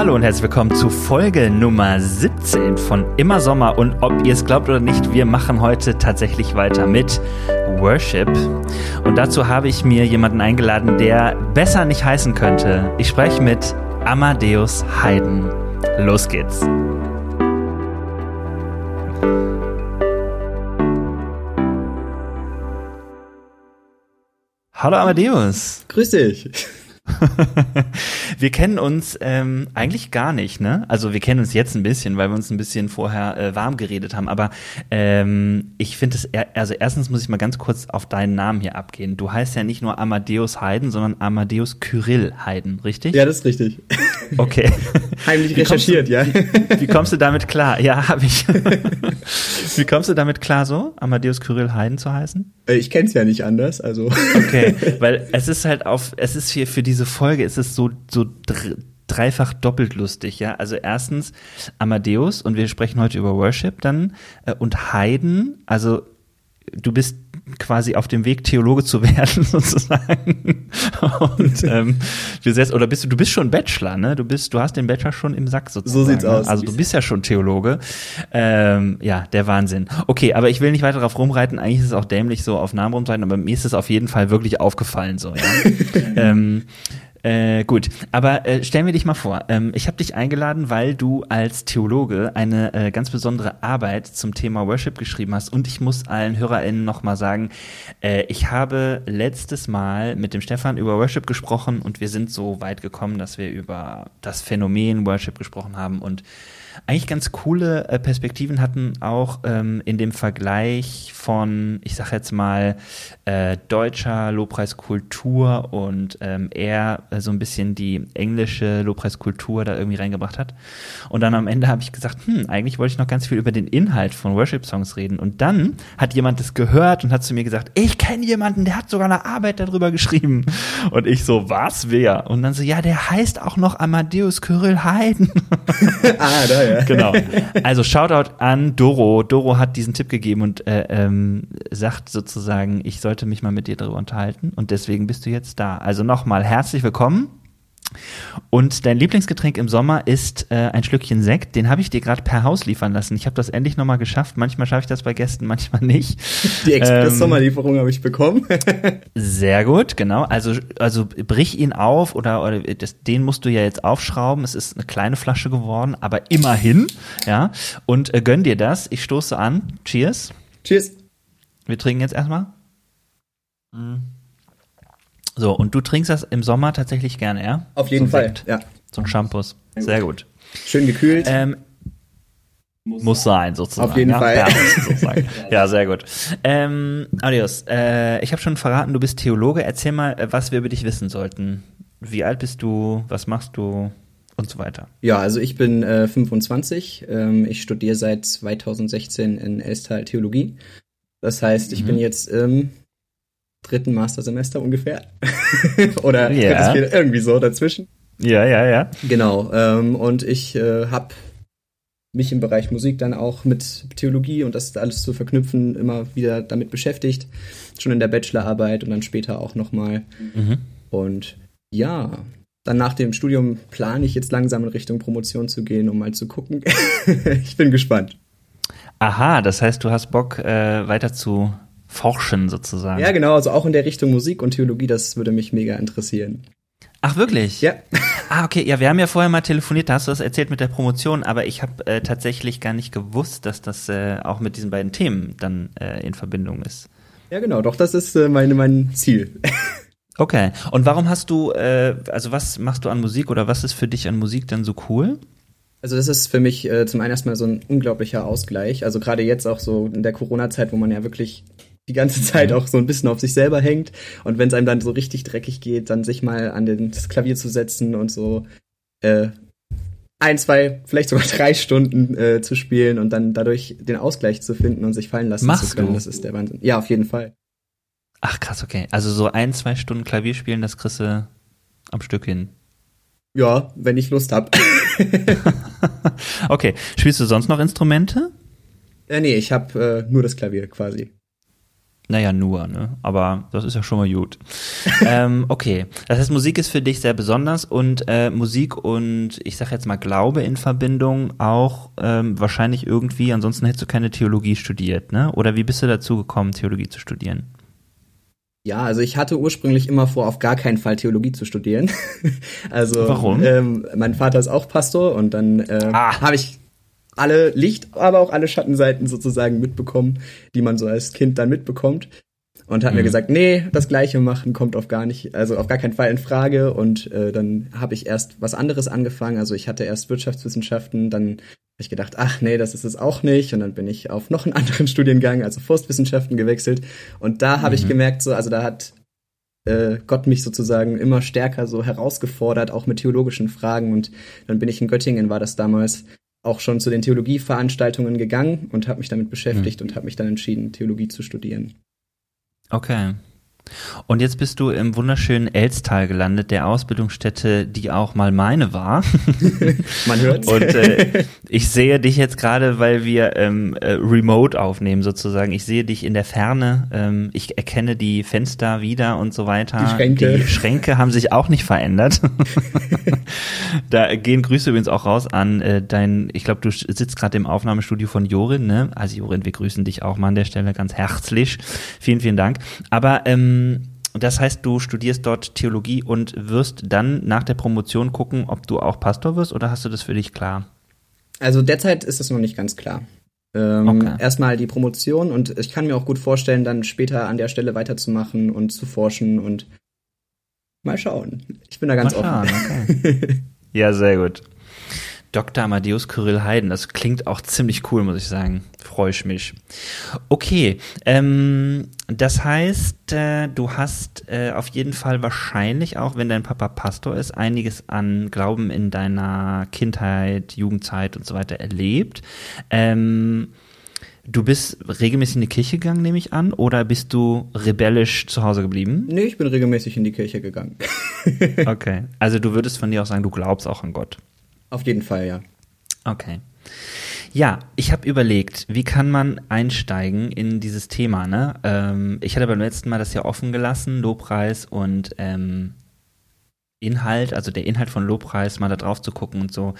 Hallo und herzlich willkommen zu Folge Nummer 17 von Immer Sommer. Und ob ihr es glaubt oder nicht, wir machen heute tatsächlich weiter mit Worship. Und dazu habe ich mir jemanden eingeladen, der besser nicht heißen könnte. Ich spreche mit Amadeus Haydn. Los geht's. Hallo Amadeus. Grüß dich. wir kennen uns ähm, eigentlich gar nicht, ne? Also wir kennen uns jetzt ein bisschen, weil wir uns ein bisschen vorher äh, warm geredet haben. Aber ähm, ich finde es, also erstens muss ich mal ganz kurz auf deinen Namen hier abgehen. Du heißt ja nicht nur Amadeus Haydn, sondern Amadeus Kyrill Haydn, richtig? Ja, das ist richtig. Okay. Heimlich recherchiert, du, ja. Wie, wie, kommst du damit klar? Ja, habe ich. wie kommst du damit klar, so Amadeus Kyrill Haydn zu heißen? Äh, ich kenn's ja nicht anders, also. Okay, weil es ist halt auf, es ist hier für diese Folge ist es so so dreifach doppelt lustig, ja. Also erstens Amadeus und wir sprechen heute über Worship dann äh, und Haydn, also du bist quasi auf dem Weg, Theologe zu werden, sozusagen. Und ähm, wir selbst, oder bist du, du bist schon Bachelor, ne? Du bist, du hast den Bachelor schon im Sack sozusagen. So sieht's ne? aus. Also du bist ja schon Theologe. Ähm, ja, der Wahnsinn. Okay, aber ich will nicht weiter darauf rumreiten. Eigentlich ist es auch dämlich, so auf Namen rumzureiten, aber mir ist es auf jeden Fall wirklich aufgefallen, so, ja. ähm, äh, gut, aber äh, stellen wir dich mal vor. Ähm, ich habe dich eingeladen, weil du als Theologe eine äh, ganz besondere Arbeit zum Thema Worship geschrieben hast. Und ich muss allen HörerInnen nochmal sagen, äh, ich habe letztes Mal mit dem Stefan über Worship gesprochen und wir sind so weit gekommen, dass wir über das Phänomen Worship gesprochen haben und eigentlich ganz coole äh, Perspektiven hatten, auch ähm, in dem Vergleich von, ich sag jetzt mal, äh, deutscher Lobpreiskultur und ähm, er äh, so ein bisschen die englische Lobpreiskultur da irgendwie reingebracht hat. Und dann am Ende habe ich gesagt, hm, eigentlich wollte ich noch ganz viel über den Inhalt von Worship-Songs reden. Und dann hat jemand das gehört und hat zu mir gesagt, ich kenne jemanden, der hat sogar eine Arbeit darüber geschrieben. Und ich so, was, wer? Und dann so, ja, der heißt auch noch Amadeus Kyrill Haydn. ah, da, ja. Genau. Also Shoutout an Doro. Doro hat diesen Tipp gegeben und äh, ähm, sagt sozusagen, ich sollte mich mal mit dir darüber unterhalten. Und deswegen bist du jetzt da. Also nochmal herzlich willkommen. Und dein Lieblingsgetränk im Sommer ist äh, ein Schlückchen Sekt. Den habe ich dir gerade per Haus liefern lassen. Ich habe das endlich nochmal geschafft. Manchmal schaffe ich das bei Gästen, manchmal nicht. Die Express-Sommerlieferung ähm, habe ich bekommen. sehr gut, genau. Also, also brich ihn auf oder, oder das, den musst du ja jetzt aufschrauben. Es ist eine kleine Flasche geworden, aber immerhin. Ja. Und äh, gönn dir das. Ich stoße an. Cheers. Cheers. Wir trinken jetzt erstmal. Mhm. So, und du trinkst das im Sommer tatsächlich gerne, ja? Auf jeden so Fall, Sekt. ja. So ein Shampoos. Sehr gut. Schön gekühlt. Ähm, muss sein, sozusagen. Auf jeden ja? Fall. Ja, ja, sehr gut. Ähm, Adios, äh, ich habe schon verraten, du bist Theologe. Erzähl mal, äh, was wir über dich wissen sollten. Wie alt bist du? Was machst du? Und so weiter. Ja, also ich bin äh, 25. Ähm, ich studiere seit 2016 in Elstal Theologie. Das heißt, ich mhm. bin jetzt im dritten Mastersemester ungefähr. Oder ja. irgendwie so dazwischen. Ja, ja, ja. Genau. Ähm, und ich äh, habe mich im Bereich Musik dann auch mit Theologie und das alles zu verknüpfen immer wieder damit beschäftigt. Schon in der Bachelorarbeit und dann später auch nochmal. Mhm. Und ja, dann nach dem Studium plane ich jetzt langsam in Richtung Promotion zu gehen, um mal zu gucken. ich bin gespannt. Aha, das heißt, du hast Bock, äh, weiter zu forschen sozusagen. Ja, genau, also auch in der Richtung Musik und Theologie, das würde mich mega interessieren. Ach wirklich? Ja. Ah, okay. Ja, wir haben ja vorher mal telefoniert, da hast du das erzählt mit der Promotion, aber ich habe äh, tatsächlich gar nicht gewusst, dass das äh, auch mit diesen beiden Themen dann äh, in Verbindung ist. Ja, genau. Doch, das ist äh, meine, mein Ziel. okay. Und warum hast du, äh, also was machst du an Musik oder was ist für dich an Musik dann so cool? Also das ist für mich äh, zum einen erstmal so ein unglaublicher Ausgleich. Also gerade jetzt auch so in der Corona-Zeit, wo man ja wirklich die ganze Zeit mhm. auch so ein bisschen auf sich selber hängt. Und wenn es einem dann so richtig dreckig geht, dann sich mal an den, das Klavier zu setzen und so äh, ein, zwei, vielleicht sogar drei Stunden äh, zu spielen und dann dadurch den Ausgleich zu finden und sich fallen lassen Machst zu können. Du? Das ist der Wahnsinn. Ja, auf jeden Fall. Ach krass, okay. Also so ein, zwei Stunden Klavier spielen, das kriegst du am Stück hin. Ja, wenn ich Lust hab. okay. Spielst du sonst noch Instrumente? Äh, nee, ich hab äh, nur das Klavier quasi. Naja, nur, ne? Aber das ist ja schon mal gut. ähm, okay. Das heißt, Musik ist für dich sehr besonders und äh, Musik und ich sag jetzt mal Glaube in Verbindung auch ähm, wahrscheinlich irgendwie, ansonsten hättest du keine Theologie studiert, ne? Oder wie bist du dazu gekommen, Theologie zu studieren? Ja, also ich hatte ursprünglich immer vor, auf gar keinen Fall Theologie zu studieren. also Warum? Ähm, mein Vater ist auch Pastor und dann äh, ah. habe ich alle Licht, aber auch alle Schattenseiten sozusagen mitbekommen, die man so als Kind dann mitbekommt. Und hat mhm. mir gesagt, nee, das Gleiche machen kommt auf gar nicht, also auf gar keinen Fall in Frage. Und äh, dann habe ich erst was anderes angefangen. Also ich hatte erst Wirtschaftswissenschaften, dann habe ich gedacht, ach nee, das ist es auch nicht. Und dann bin ich auf noch einen anderen Studiengang, also Forstwissenschaften gewechselt. Und da habe mhm. ich gemerkt, so, also da hat äh, Gott mich sozusagen immer stärker so herausgefordert, auch mit theologischen Fragen. Und dann bin ich in Göttingen, war das damals, auch schon zu den Theologieveranstaltungen gegangen und habe mich damit beschäftigt mhm. und habe mich dann entschieden, Theologie zu studieren. Okay. Und jetzt bist du im wunderschönen Elstal gelandet, der Ausbildungsstätte, die auch mal meine war. Man hört's. Und äh, ich sehe dich jetzt gerade, weil wir ähm, äh, remote aufnehmen sozusagen. Ich sehe dich in der Ferne. Ähm, ich erkenne die Fenster wieder und so weiter. Die Schränke. Die Schränke haben sich auch nicht verändert. da gehen Grüße übrigens auch raus an äh, dein, ich glaube, du sitzt gerade im Aufnahmestudio von Jorin, ne? Also Jorin, wir grüßen dich auch mal an der Stelle ganz herzlich. Vielen, vielen Dank. Aber ähm, ähm, das heißt, du studierst dort Theologie und wirst dann nach der Promotion gucken, ob du auch Pastor wirst oder hast du das für dich klar? Also derzeit ist es noch nicht ganz klar. Ähm, okay. Erstmal die Promotion und ich kann mir auch gut vorstellen, dann später an der Stelle weiterzumachen und zu forschen und mal schauen. Ich bin da ganz mal offen. Schauen, okay. ja, sehr gut. Dr. Amadeus Kyrill Heiden. Das klingt auch ziemlich cool, muss ich sagen. Freue ich mich. Okay, ähm, das heißt, äh, du hast äh, auf jeden Fall wahrscheinlich auch, wenn dein Papa Pastor ist, einiges an Glauben in deiner Kindheit, Jugendzeit und so weiter erlebt. Ähm, Du bist regelmäßig in die Kirche gegangen, nehme ich an, oder bist du rebellisch zu Hause geblieben? Nee, ich bin regelmäßig in die Kirche gegangen. okay. Also du würdest von dir auch sagen, du glaubst auch an Gott. Auf jeden Fall, ja. Okay. Ja, ich habe überlegt, wie kann man einsteigen in dieses Thema. Ne? Ähm, ich hatte beim letzten Mal das ja offen gelassen, Lobpreis und ähm, Inhalt, also der Inhalt von Lobpreis, mal da drauf zu gucken und so.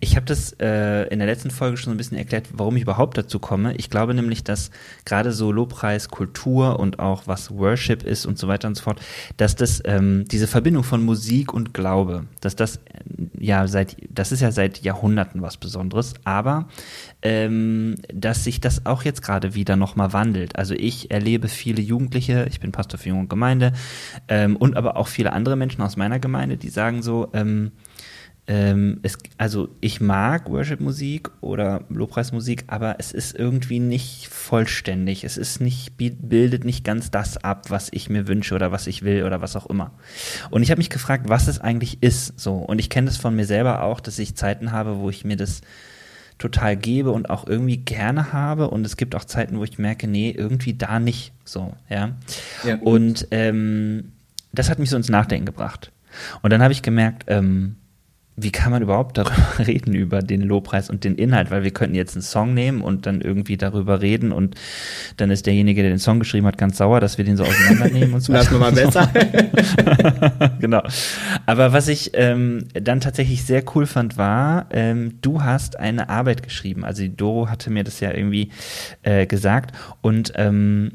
Ich habe das äh, in der letzten Folge schon so ein bisschen erklärt, warum ich überhaupt dazu komme. Ich glaube nämlich, dass gerade so Lobpreis, Kultur und auch was Worship ist und so weiter und so fort, dass das ähm, diese Verbindung von Musik und Glaube, dass das äh, ja seit, das ist ja seit Jahrhunderten was Besonderes, aber ähm, dass sich das auch jetzt gerade wieder nochmal wandelt. Also ich erlebe viele Jugendliche, ich bin Pastor für Junge Gemeinde ähm, und aber auch viele andere Menschen aus meiner Gemeinde, die sagen so, ähm, ähm, es, also ich mag Worship-Musik oder Lobpreismusik, aber es ist irgendwie nicht vollständig. Es ist nicht, bildet nicht ganz das ab, was ich mir wünsche oder was ich will oder was auch immer. Und ich habe mich gefragt, was es eigentlich ist. So. Und ich kenne das von mir selber auch, dass ich Zeiten habe, wo ich mir das total gebe und auch irgendwie gerne habe. Und es gibt auch Zeiten, wo ich merke, nee, irgendwie da nicht so, ja. ja. Und ähm, das hat mich so ins Nachdenken gebracht. Und dann habe ich gemerkt, ähm, wie kann man überhaupt darüber reden, über den Lobpreis und den Inhalt? Weil wir könnten jetzt einen Song nehmen und dann irgendwie darüber reden und dann ist derjenige, der den Song geschrieben hat, ganz sauer, dass wir den so auseinandernehmen und so. Lass mal besser. genau. Aber was ich ähm, dann tatsächlich sehr cool fand, war, ähm, du hast eine Arbeit geschrieben. Also die Doro hatte mir das ja irgendwie äh, gesagt und ähm,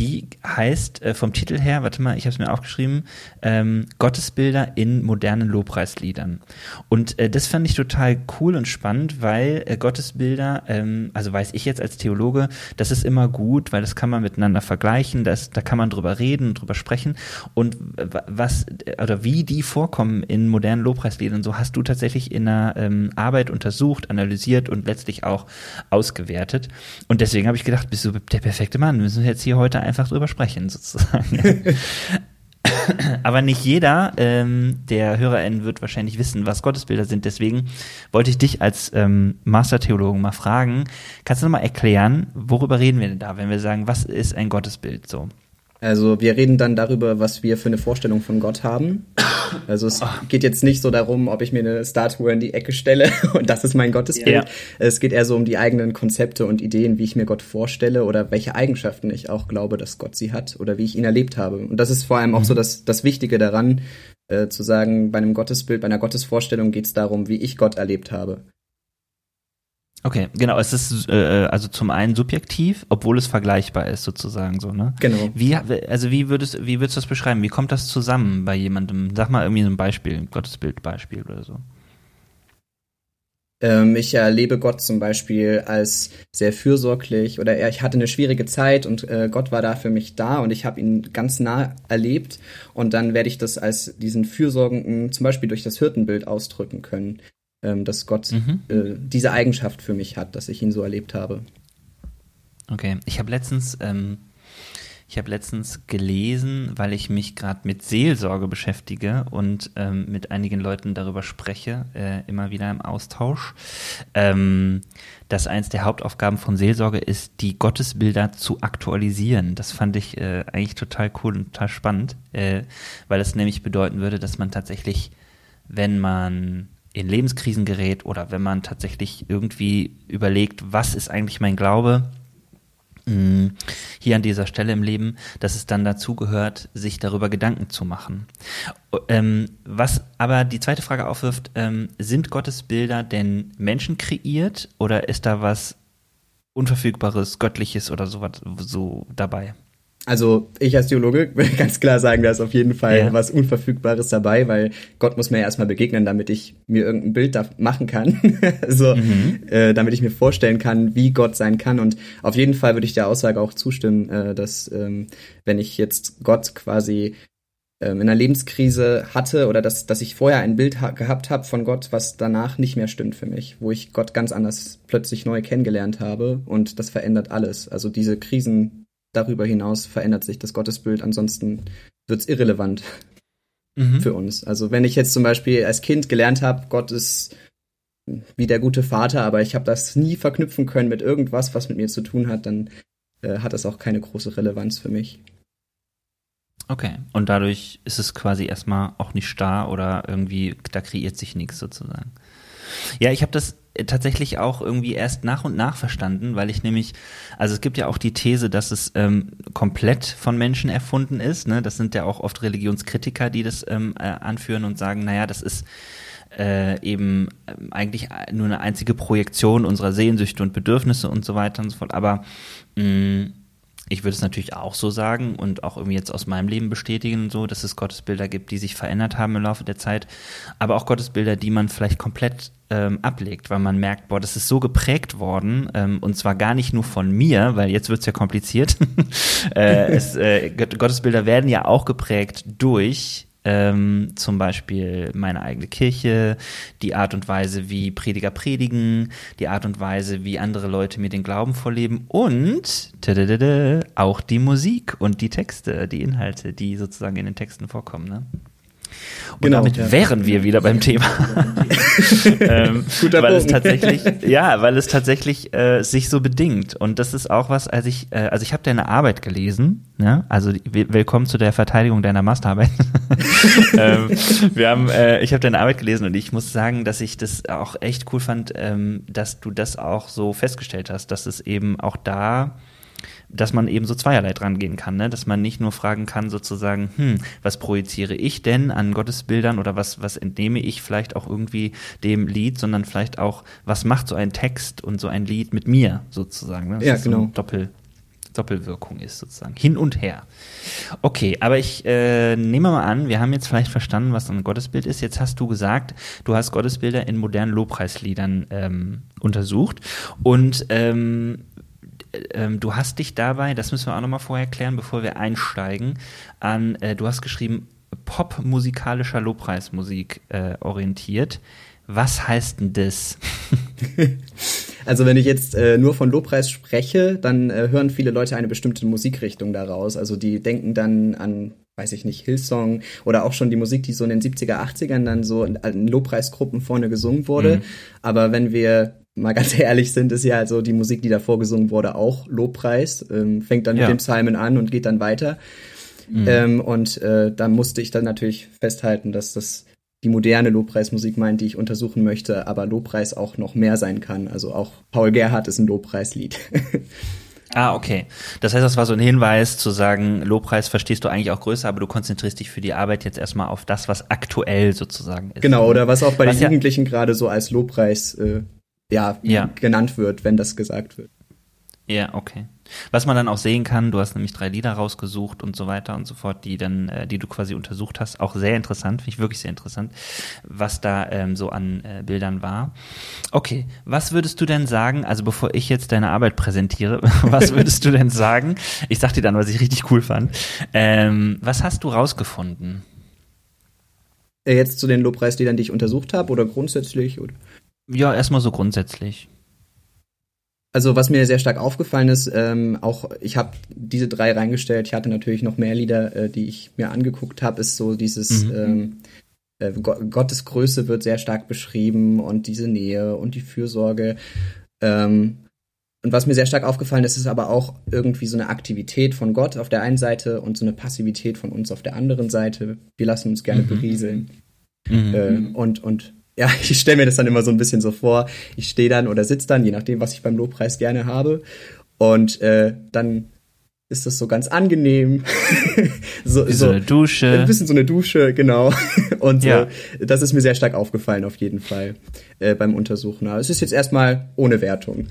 die heißt äh, vom Titel her, warte mal, ich habe es mir aufgeschrieben, ähm, Gottesbilder in modernen Lobpreisliedern. Und äh, das fand ich total cool und spannend, weil äh, Gottesbilder, ähm, also weiß ich jetzt als Theologe, das ist immer gut, weil das kann man miteinander vergleichen, das, da kann man drüber reden, drüber sprechen. Und was oder wie die vorkommen in modernen Lobpreisliedern, so hast du tatsächlich in einer ähm, Arbeit untersucht, analysiert und letztlich auch ausgewertet. Und deswegen habe ich gedacht, bist du der perfekte Mann, wir müssen jetzt hier heute einfach drüber sprechen, sozusagen. Aber nicht jeder ähm, der HörerInnen wird wahrscheinlich wissen, was Gottesbilder sind. Deswegen wollte ich dich als ähm, Mastertheologen mal fragen, kannst du noch mal erklären, worüber reden wir denn da, wenn wir sagen, was ist ein Gottesbild so? Also wir reden dann darüber, was wir für eine Vorstellung von Gott haben. Also es geht jetzt nicht so darum, ob ich mir eine Statue in die Ecke stelle und das ist mein Gottesbild. Ja. Es geht eher so um die eigenen Konzepte und Ideen, wie ich mir Gott vorstelle oder welche Eigenschaften ich auch glaube, dass Gott sie hat oder wie ich ihn erlebt habe. Und das ist vor allem auch mhm. so das, das Wichtige daran, äh, zu sagen, bei einem Gottesbild, bei einer Gottesvorstellung geht es darum, wie ich Gott erlebt habe. Okay, genau. Es ist äh, also zum einen subjektiv, obwohl es vergleichbar ist sozusagen so, ne? Genau. Wie also wie würdest wie würdest du das beschreiben? Wie kommt das zusammen bei jemandem? Sag mal irgendwie so ein Beispiel, ein Gottesbildbeispiel oder so. Ähm, ich erlebe Gott zum Beispiel als sehr fürsorglich oder ich hatte eine schwierige Zeit und äh, Gott war da für mich da und ich habe ihn ganz nah erlebt und dann werde ich das als diesen fürsorgenden, zum Beispiel durch das Hirtenbild ausdrücken können ähm, dass Gott mhm. äh, diese Eigenschaft für mich hat, dass ich ihn so erlebt habe. Okay, ich habe letztens, ähm, ich habe letztens gelesen, weil ich mich gerade mit Seelsorge beschäftige und ähm, mit einigen Leuten darüber spreche, äh, immer wieder im Austausch, ähm, dass eins der Hauptaufgaben von Seelsorge ist, die Gottesbilder zu aktualisieren. Das fand ich äh, eigentlich total cool und total spannend, äh, weil es nämlich bedeuten würde, dass man tatsächlich, wenn man in Lebenskrisen gerät oder wenn man tatsächlich irgendwie überlegt, was ist eigentlich mein Glaube, mm, hier an dieser Stelle im Leben, dass es dann dazu gehört, sich darüber Gedanken zu machen. Ähm, was aber die zweite Frage aufwirft, ähm, sind Gottesbilder denn Menschen kreiert oder ist da was Unverfügbares, Göttliches oder sowas so dabei? Also ich als Theologe will ganz klar sagen, da ist auf jeden Fall ja. was Unverfügbares dabei, weil Gott muss mir ja erstmal begegnen, damit ich mir irgendein Bild da machen kann. so, mhm. äh, damit ich mir vorstellen kann, wie Gott sein kann. Und auf jeden Fall würde ich der Aussage auch zustimmen, äh, dass ähm, wenn ich jetzt Gott quasi ähm, in einer Lebenskrise hatte oder dass, dass ich vorher ein Bild ha gehabt habe von Gott, was danach nicht mehr stimmt für mich, wo ich Gott ganz anders plötzlich neu kennengelernt habe und das verändert alles. Also diese Krisen darüber hinaus verändert sich das Gottesbild, ansonsten wird's irrelevant mhm. für uns. Also wenn ich jetzt zum Beispiel als Kind gelernt habe, Gott ist wie der gute Vater, aber ich habe das nie verknüpfen können mit irgendwas, was mit mir zu tun hat, dann äh, hat das auch keine große Relevanz für mich. Okay, und dadurch ist es quasi erstmal auch nicht starr oder irgendwie, da kreiert sich nichts sozusagen. Ja, ich habe das tatsächlich auch irgendwie erst nach und nach verstanden, weil ich nämlich, also es gibt ja auch die These, dass es ähm, komplett von Menschen erfunden ist. Ne? Das sind ja auch oft Religionskritiker, die das ähm, äh, anführen und sagen, naja, das ist äh, eben ähm, eigentlich nur eine einzige Projektion unserer Sehnsüchte und Bedürfnisse und so weiter und so fort. Aber mh, mm, ich würde es natürlich auch so sagen und auch irgendwie jetzt aus meinem Leben bestätigen, so, dass es Gottesbilder gibt, die sich verändert haben im Laufe der Zeit, aber auch Gottesbilder, die man vielleicht komplett ähm, ablegt, weil man merkt, boah, das ist so geprägt worden ähm, und zwar gar nicht nur von mir, weil jetzt wird's ja kompliziert. äh, es, äh, Gottesbilder werden ja auch geprägt durch ähm, zum Beispiel meine eigene Kirche, die Art und Weise, wie Prediger predigen, die Art und Weise, wie andere Leute mir den Glauben vorleben und auch die Musik und die Texte, die Inhalte, die sozusagen in den Texten vorkommen. Ne? Und genau, damit ja. wären wir wieder beim Thema. ähm, Guter weil Punkt. es tatsächlich, ja, weil es tatsächlich äh, sich so bedingt. Und das ist auch was, als ich, äh, also ich habe deine Arbeit gelesen, ja, also willkommen zu der Verteidigung deiner Masterarbeit. ähm, wir haben, äh, ich habe deine Arbeit gelesen und ich muss sagen, dass ich das auch echt cool fand, ähm, dass du das auch so festgestellt hast, dass es eben auch da dass man eben so zweierlei dran gehen kann, ne? dass man nicht nur fragen kann sozusagen, hm, was projiziere ich denn an Gottesbildern oder was, was entnehme ich vielleicht auch irgendwie dem Lied, sondern vielleicht auch, was macht so ein Text und so ein Lied mit mir sozusagen. Ne? Das ja, genau. So Doppel, Doppelwirkung ist sozusagen. Hin und her. Okay, aber ich äh, nehme mal an, wir haben jetzt vielleicht verstanden, was ein Gottesbild ist. Jetzt hast du gesagt, du hast Gottesbilder in modernen Lobpreisliedern ähm, untersucht. Und ähm, ähm, du hast dich dabei, das müssen wir auch nochmal vorher klären, bevor wir einsteigen, an, äh, du hast geschrieben, popmusikalischer Lobpreismusik äh, orientiert. Was heißt denn das? also wenn ich jetzt äh, nur von Lobpreis spreche, dann äh, hören viele Leute eine bestimmte Musikrichtung daraus. Also die denken dann an, weiß ich nicht, Hillsong oder auch schon die Musik, die so in den 70er, 80ern dann so in, in Lobpreisgruppen vorne gesungen wurde. Mhm. Aber wenn wir mal ganz ehrlich sind, ist ja also die Musik, die da vorgesungen wurde, auch Lobpreis. Ähm, fängt dann ja. mit dem Psalmen an und geht dann weiter. Mhm. Ähm, und äh, da musste ich dann natürlich festhalten, dass das die moderne Lobpreismusik meint, die ich untersuchen möchte, aber Lobpreis auch noch mehr sein kann. Also auch Paul Gerhardt ist ein Lobpreislied. Ah, okay. Das heißt, das war so ein Hinweis zu sagen, Lobpreis verstehst du eigentlich auch größer, aber du konzentrierst dich für die Arbeit jetzt erstmal auf das, was aktuell sozusagen ist. Genau, oder was auch bei was den Jugendlichen gerade so als Lobpreis äh, ja, ja, genannt wird, wenn das gesagt wird. Ja, okay. Was man dann auch sehen kann, du hast nämlich drei Lieder rausgesucht und so weiter und so fort, die dann, äh, die du quasi untersucht hast. Auch sehr interessant, finde ich wirklich sehr interessant, was da ähm, so an äh, Bildern war. Okay, was würdest du denn sagen, also bevor ich jetzt deine Arbeit präsentiere, was würdest du denn sagen? Ich sag dir dann, was ich richtig cool fand. Ähm, was hast du rausgefunden? Äh, jetzt zu den Lobpreisliedern, die ich untersucht habe, oder grundsätzlich? Oder? Ja, erstmal so grundsätzlich. Also was mir sehr stark aufgefallen ist, ähm, auch ich habe diese drei reingestellt. Ich hatte natürlich noch mehr Lieder, äh, die ich mir angeguckt habe. Ist so dieses mhm. ähm, äh, Gottes Größe wird sehr stark beschrieben und diese Nähe und die Fürsorge. Ähm, und was mir sehr stark aufgefallen ist, ist aber auch irgendwie so eine Aktivität von Gott auf der einen Seite und so eine Passivität von uns auf der anderen Seite. Wir lassen uns gerne mhm. berieseln. Mhm. Äh, und, und ja, ich stelle mir das dann immer so ein bisschen so vor. Ich stehe dann oder sitze dann, je nachdem, was ich beim Lobpreis gerne habe. Und äh, dann ist das so ganz angenehm. so, Wie so, so eine Dusche. Ein bisschen so eine Dusche, genau. Und ja. äh, das ist mir sehr stark aufgefallen, auf jeden Fall, äh, beim Untersuchen. Aber es ist jetzt erstmal ohne Wertung.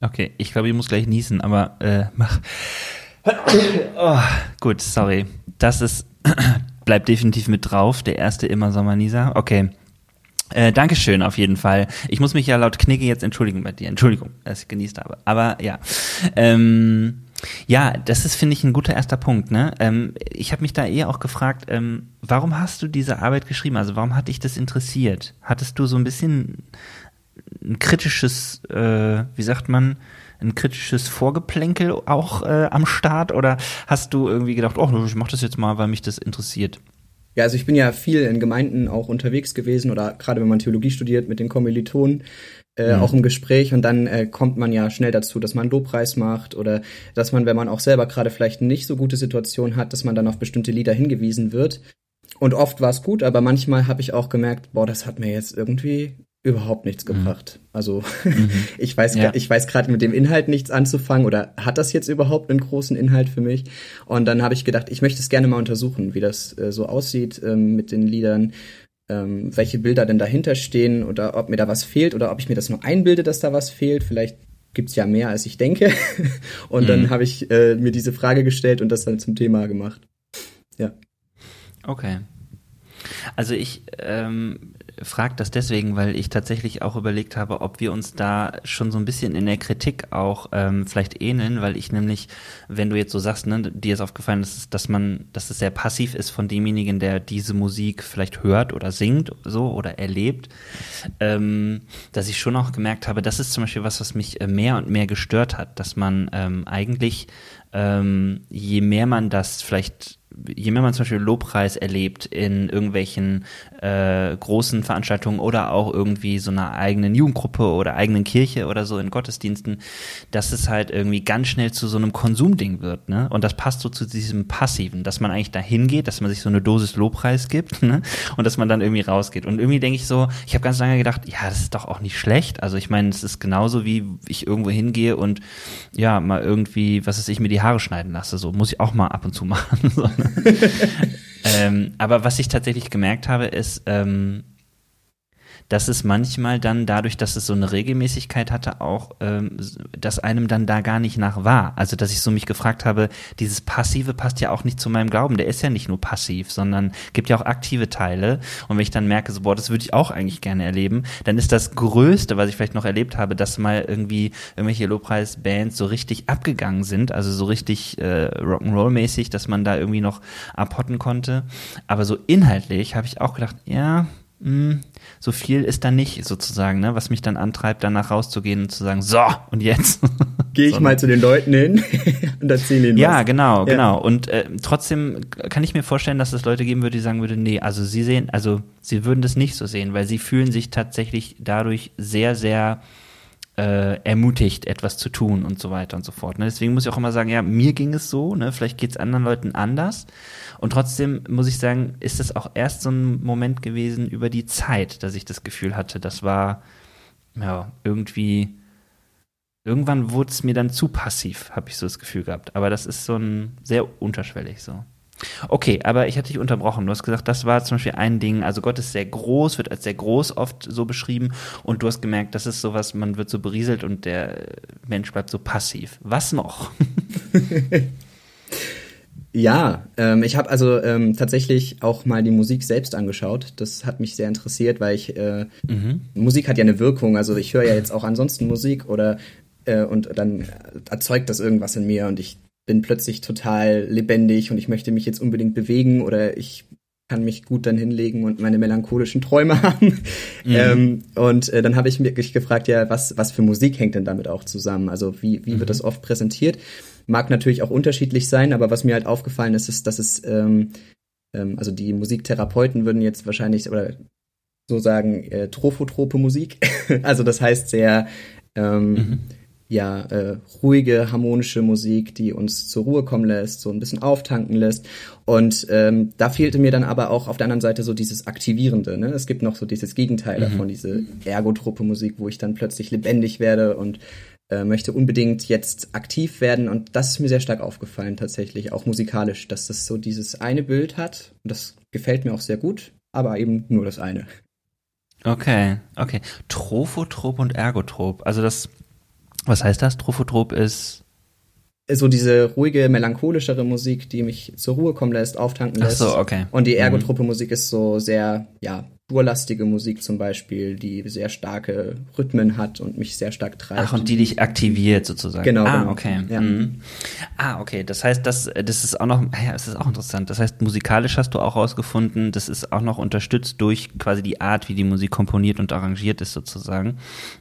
Okay, ich glaube, ich muss gleich niesen, aber äh, mach. Oh, gut, sorry. Das ist, bleibt definitiv mit drauf. Der erste immer Sommernieser. Okay. Äh, Dankeschön auf jeden Fall. Ich muss mich ja laut Knigge jetzt entschuldigen bei dir. Entschuldigung, dass ich genießt habe. Aber ja. Ähm, ja, das ist, finde ich, ein guter erster Punkt. Ne? Ähm, ich habe mich da eher auch gefragt, ähm, warum hast du diese Arbeit geschrieben? Also warum hat dich das interessiert? Hattest du so ein bisschen ein kritisches, äh, wie sagt man, ein kritisches Vorgeplänkel auch äh, am Start? Oder hast du irgendwie gedacht, oh, ich mache das jetzt mal, weil mich das interessiert? Ja, also ich bin ja viel in Gemeinden auch unterwegs gewesen oder gerade wenn man Theologie studiert mit den Kommilitonen, äh, mhm. auch im Gespräch und dann äh, kommt man ja schnell dazu, dass man Lobpreis macht oder dass man, wenn man auch selber gerade vielleicht nicht so gute Situation hat, dass man dann auf bestimmte Lieder hingewiesen wird. Und oft war es gut, aber manchmal habe ich auch gemerkt, boah, das hat mir jetzt irgendwie überhaupt nichts mhm. gebracht. Mhm. Also mhm. ich weiß, ja. ich weiß gerade mit dem Inhalt nichts anzufangen oder hat das jetzt überhaupt einen großen Inhalt für mich? Und dann habe ich gedacht, ich möchte es gerne mal untersuchen, wie das äh, so aussieht ähm, mit den Liedern, ähm, welche Bilder denn dahinter stehen oder ob mir da was fehlt oder ob ich mir das nur einbilde, dass da was fehlt. Vielleicht gibt's ja mehr, als ich denke. und mhm. dann habe ich äh, mir diese Frage gestellt und das dann zum Thema gemacht. Ja. Okay. Also ich ähm, frage das deswegen, weil ich tatsächlich auch überlegt habe, ob wir uns da schon so ein bisschen in der Kritik auch ähm, vielleicht ähneln, weil ich nämlich, wenn du jetzt so sagst, ne, dir ist aufgefallen, dass, dass man, dass es sehr passiv ist von demjenigen, der diese Musik vielleicht hört oder singt so oder erlebt, ähm, dass ich schon auch gemerkt habe, das ist zum Beispiel was, was mich äh, mehr und mehr gestört hat, dass man ähm, eigentlich ähm, je mehr man das vielleicht je mehr man zum Beispiel Lobpreis erlebt in irgendwelchen äh, großen Veranstaltungen oder auch irgendwie so einer eigenen Jugendgruppe oder eigenen Kirche oder so in Gottesdiensten, dass es halt irgendwie ganz schnell zu so einem Konsumding wird, ne? Und das passt so zu diesem Passiven, dass man eigentlich dahin geht, dass man sich so eine Dosis Lobpreis gibt, ne? Und dass man dann irgendwie rausgeht. Und irgendwie denke ich so, ich habe ganz lange gedacht, ja, das ist doch auch nicht schlecht. Also ich meine, es ist genauso wie ich irgendwo hingehe und ja, mal irgendwie, was weiß ich, mir die Haare schneiden lasse. So muss ich auch mal ab und zu machen. so, ne? ähm, aber was ich tatsächlich gemerkt habe, ist, ähm, dass es manchmal dann dadurch, dass es so eine Regelmäßigkeit hatte, auch, ähm, dass einem dann da gar nicht nach war. Also, dass ich so mich gefragt habe, dieses Passive passt ja auch nicht zu meinem Glauben. Der ist ja nicht nur passiv, sondern gibt ja auch aktive Teile. Und wenn ich dann merke, so, boah, das würde ich auch eigentlich gerne erleben, dann ist das Größte, was ich vielleicht noch erlebt habe, dass mal irgendwie irgendwelche Lobpreis-Bands so richtig abgegangen sind, also so richtig äh, Rock'n'Roll-mäßig, dass man da irgendwie noch abhotten konnte. Aber so inhaltlich habe ich auch gedacht, ja, mh, hm, so viel ist da nicht sozusagen, ne, was mich dann antreibt, danach rauszugehen und zu sagen, so, und jetzt. Gehe ich so, mal zu den Leuten hin und erzähle ihnen Ja, was. genau, ja. genau. Und äh, trotzdem kann ich mir vorstellen, dass es Leute geben würde, die sagen würden, nee, also sie sehen, also sie würden das nicht so sehen, weil sie fühlen sich tatsächlich dadurch sehr, sehr äh, ermutigt, etwas zu tun und so weiter und so fort. Ne? Deswegen muss ich auch immer sagen, ja, mir ging es so, ne? vielleicht geht es anderen Leuten anders. Und trotzdem muss ich sagen, ist es auch erst so ein Moment gewesen über die Zeit, dass ich das Gefühl hatte, das war ja irgendwie irgendwann wurde es mir dann zu passiv, habe ich so das Gefühl gehabt. Aber das ist so ein sehr unterschwellig so. Okay, aber ich hatte dich unterbrochen. Du hast gesagt, das war zum Beispiel ein Ding. Also Gott ist sehr groß, wird als sehr groß oft so beschrieben. Und du hast gemerkt, das ist sowas, man wird so berieselt und der Mensch bleibt so passiv. Was noch? ja, ähm, ich habe also ähm, tatsächlich auch mal die Musik selbst angeschaut. Das hat mich sehr interessiert, weil ich äh, mhm. Musik hat ja eine Wirkung. Also ich höre ja jetzt auch ansonsten Musik oder äh, und dann erzeugt das irgendwas in mir und ich bin plötzlich total lebendig und ich möchte mich jetzt unbedingt bewegen oder ich kann mich gut dann hinlegen und meine melancholischen Träume haben. Mhm. Ähm, und äh, dann habe ich mich gefragt, ja, was, was für Musik hängt denn damit auch zusammen? Also wie, wie mhm. wird das oft präsentiert? Mag natürlich auch unterschiedlich sein, aber was mir halt aufgefallen ist, ist, dass es, ähm, ähm, also die Musiktherapeuten würden jetzt wahrscheinlich oder so sagen, äh, trophotrope Musik. also das heißt sehr ähm, mhm ja, äh, ruhige, harmonische Musik, die uns zur Ruhe kommen lässt, so ein bisschen auftanken lässt. Und ähm, da fehlte mir dann aber auch auf der anderen Seite so dieses Aktivierende. Ne? Es gibt noch so dieses Gegenteil mhm. davon, diese ergotruppe Musik, wo ich dann plötzlich lebendig werde und äh, möchte unbedingt jetzt aktiv werden. Und das ist mir sehr stark aufgefallen, tatsächlich, auch musikalisch, dass das so dieses eine Bild hat. Und das gefällt mir auch sehr gut, aber eben nur das eine. Okay, okay. Trophotrop und Ergotrop. Also das was heißt das? Trophotrop ist so diese ruhige, melancholischere Musik, die mich zur Ruhe kommen lässt, auftanken lässt. Ach so, okay. Und die mhm. ergotrope Musik ist so sehr, ja, spurlastige Musik zum Beispiel, die sehr starke Rhythmen hat und mich sehr stark treibt. Ach, und die dich aktiviert sozusagen. Genau. Ah, genau. okay. Ja. Mhm. Ah, okay. Das heißt, das, das ist auch noch, ja, das ist auch interessant. Das heißt, musikalisch hast du auch rausgefunden, das ist auch noch unterstützt durch quasi die Art, wie die Musik komponiert und arrangiert ist sozusagen.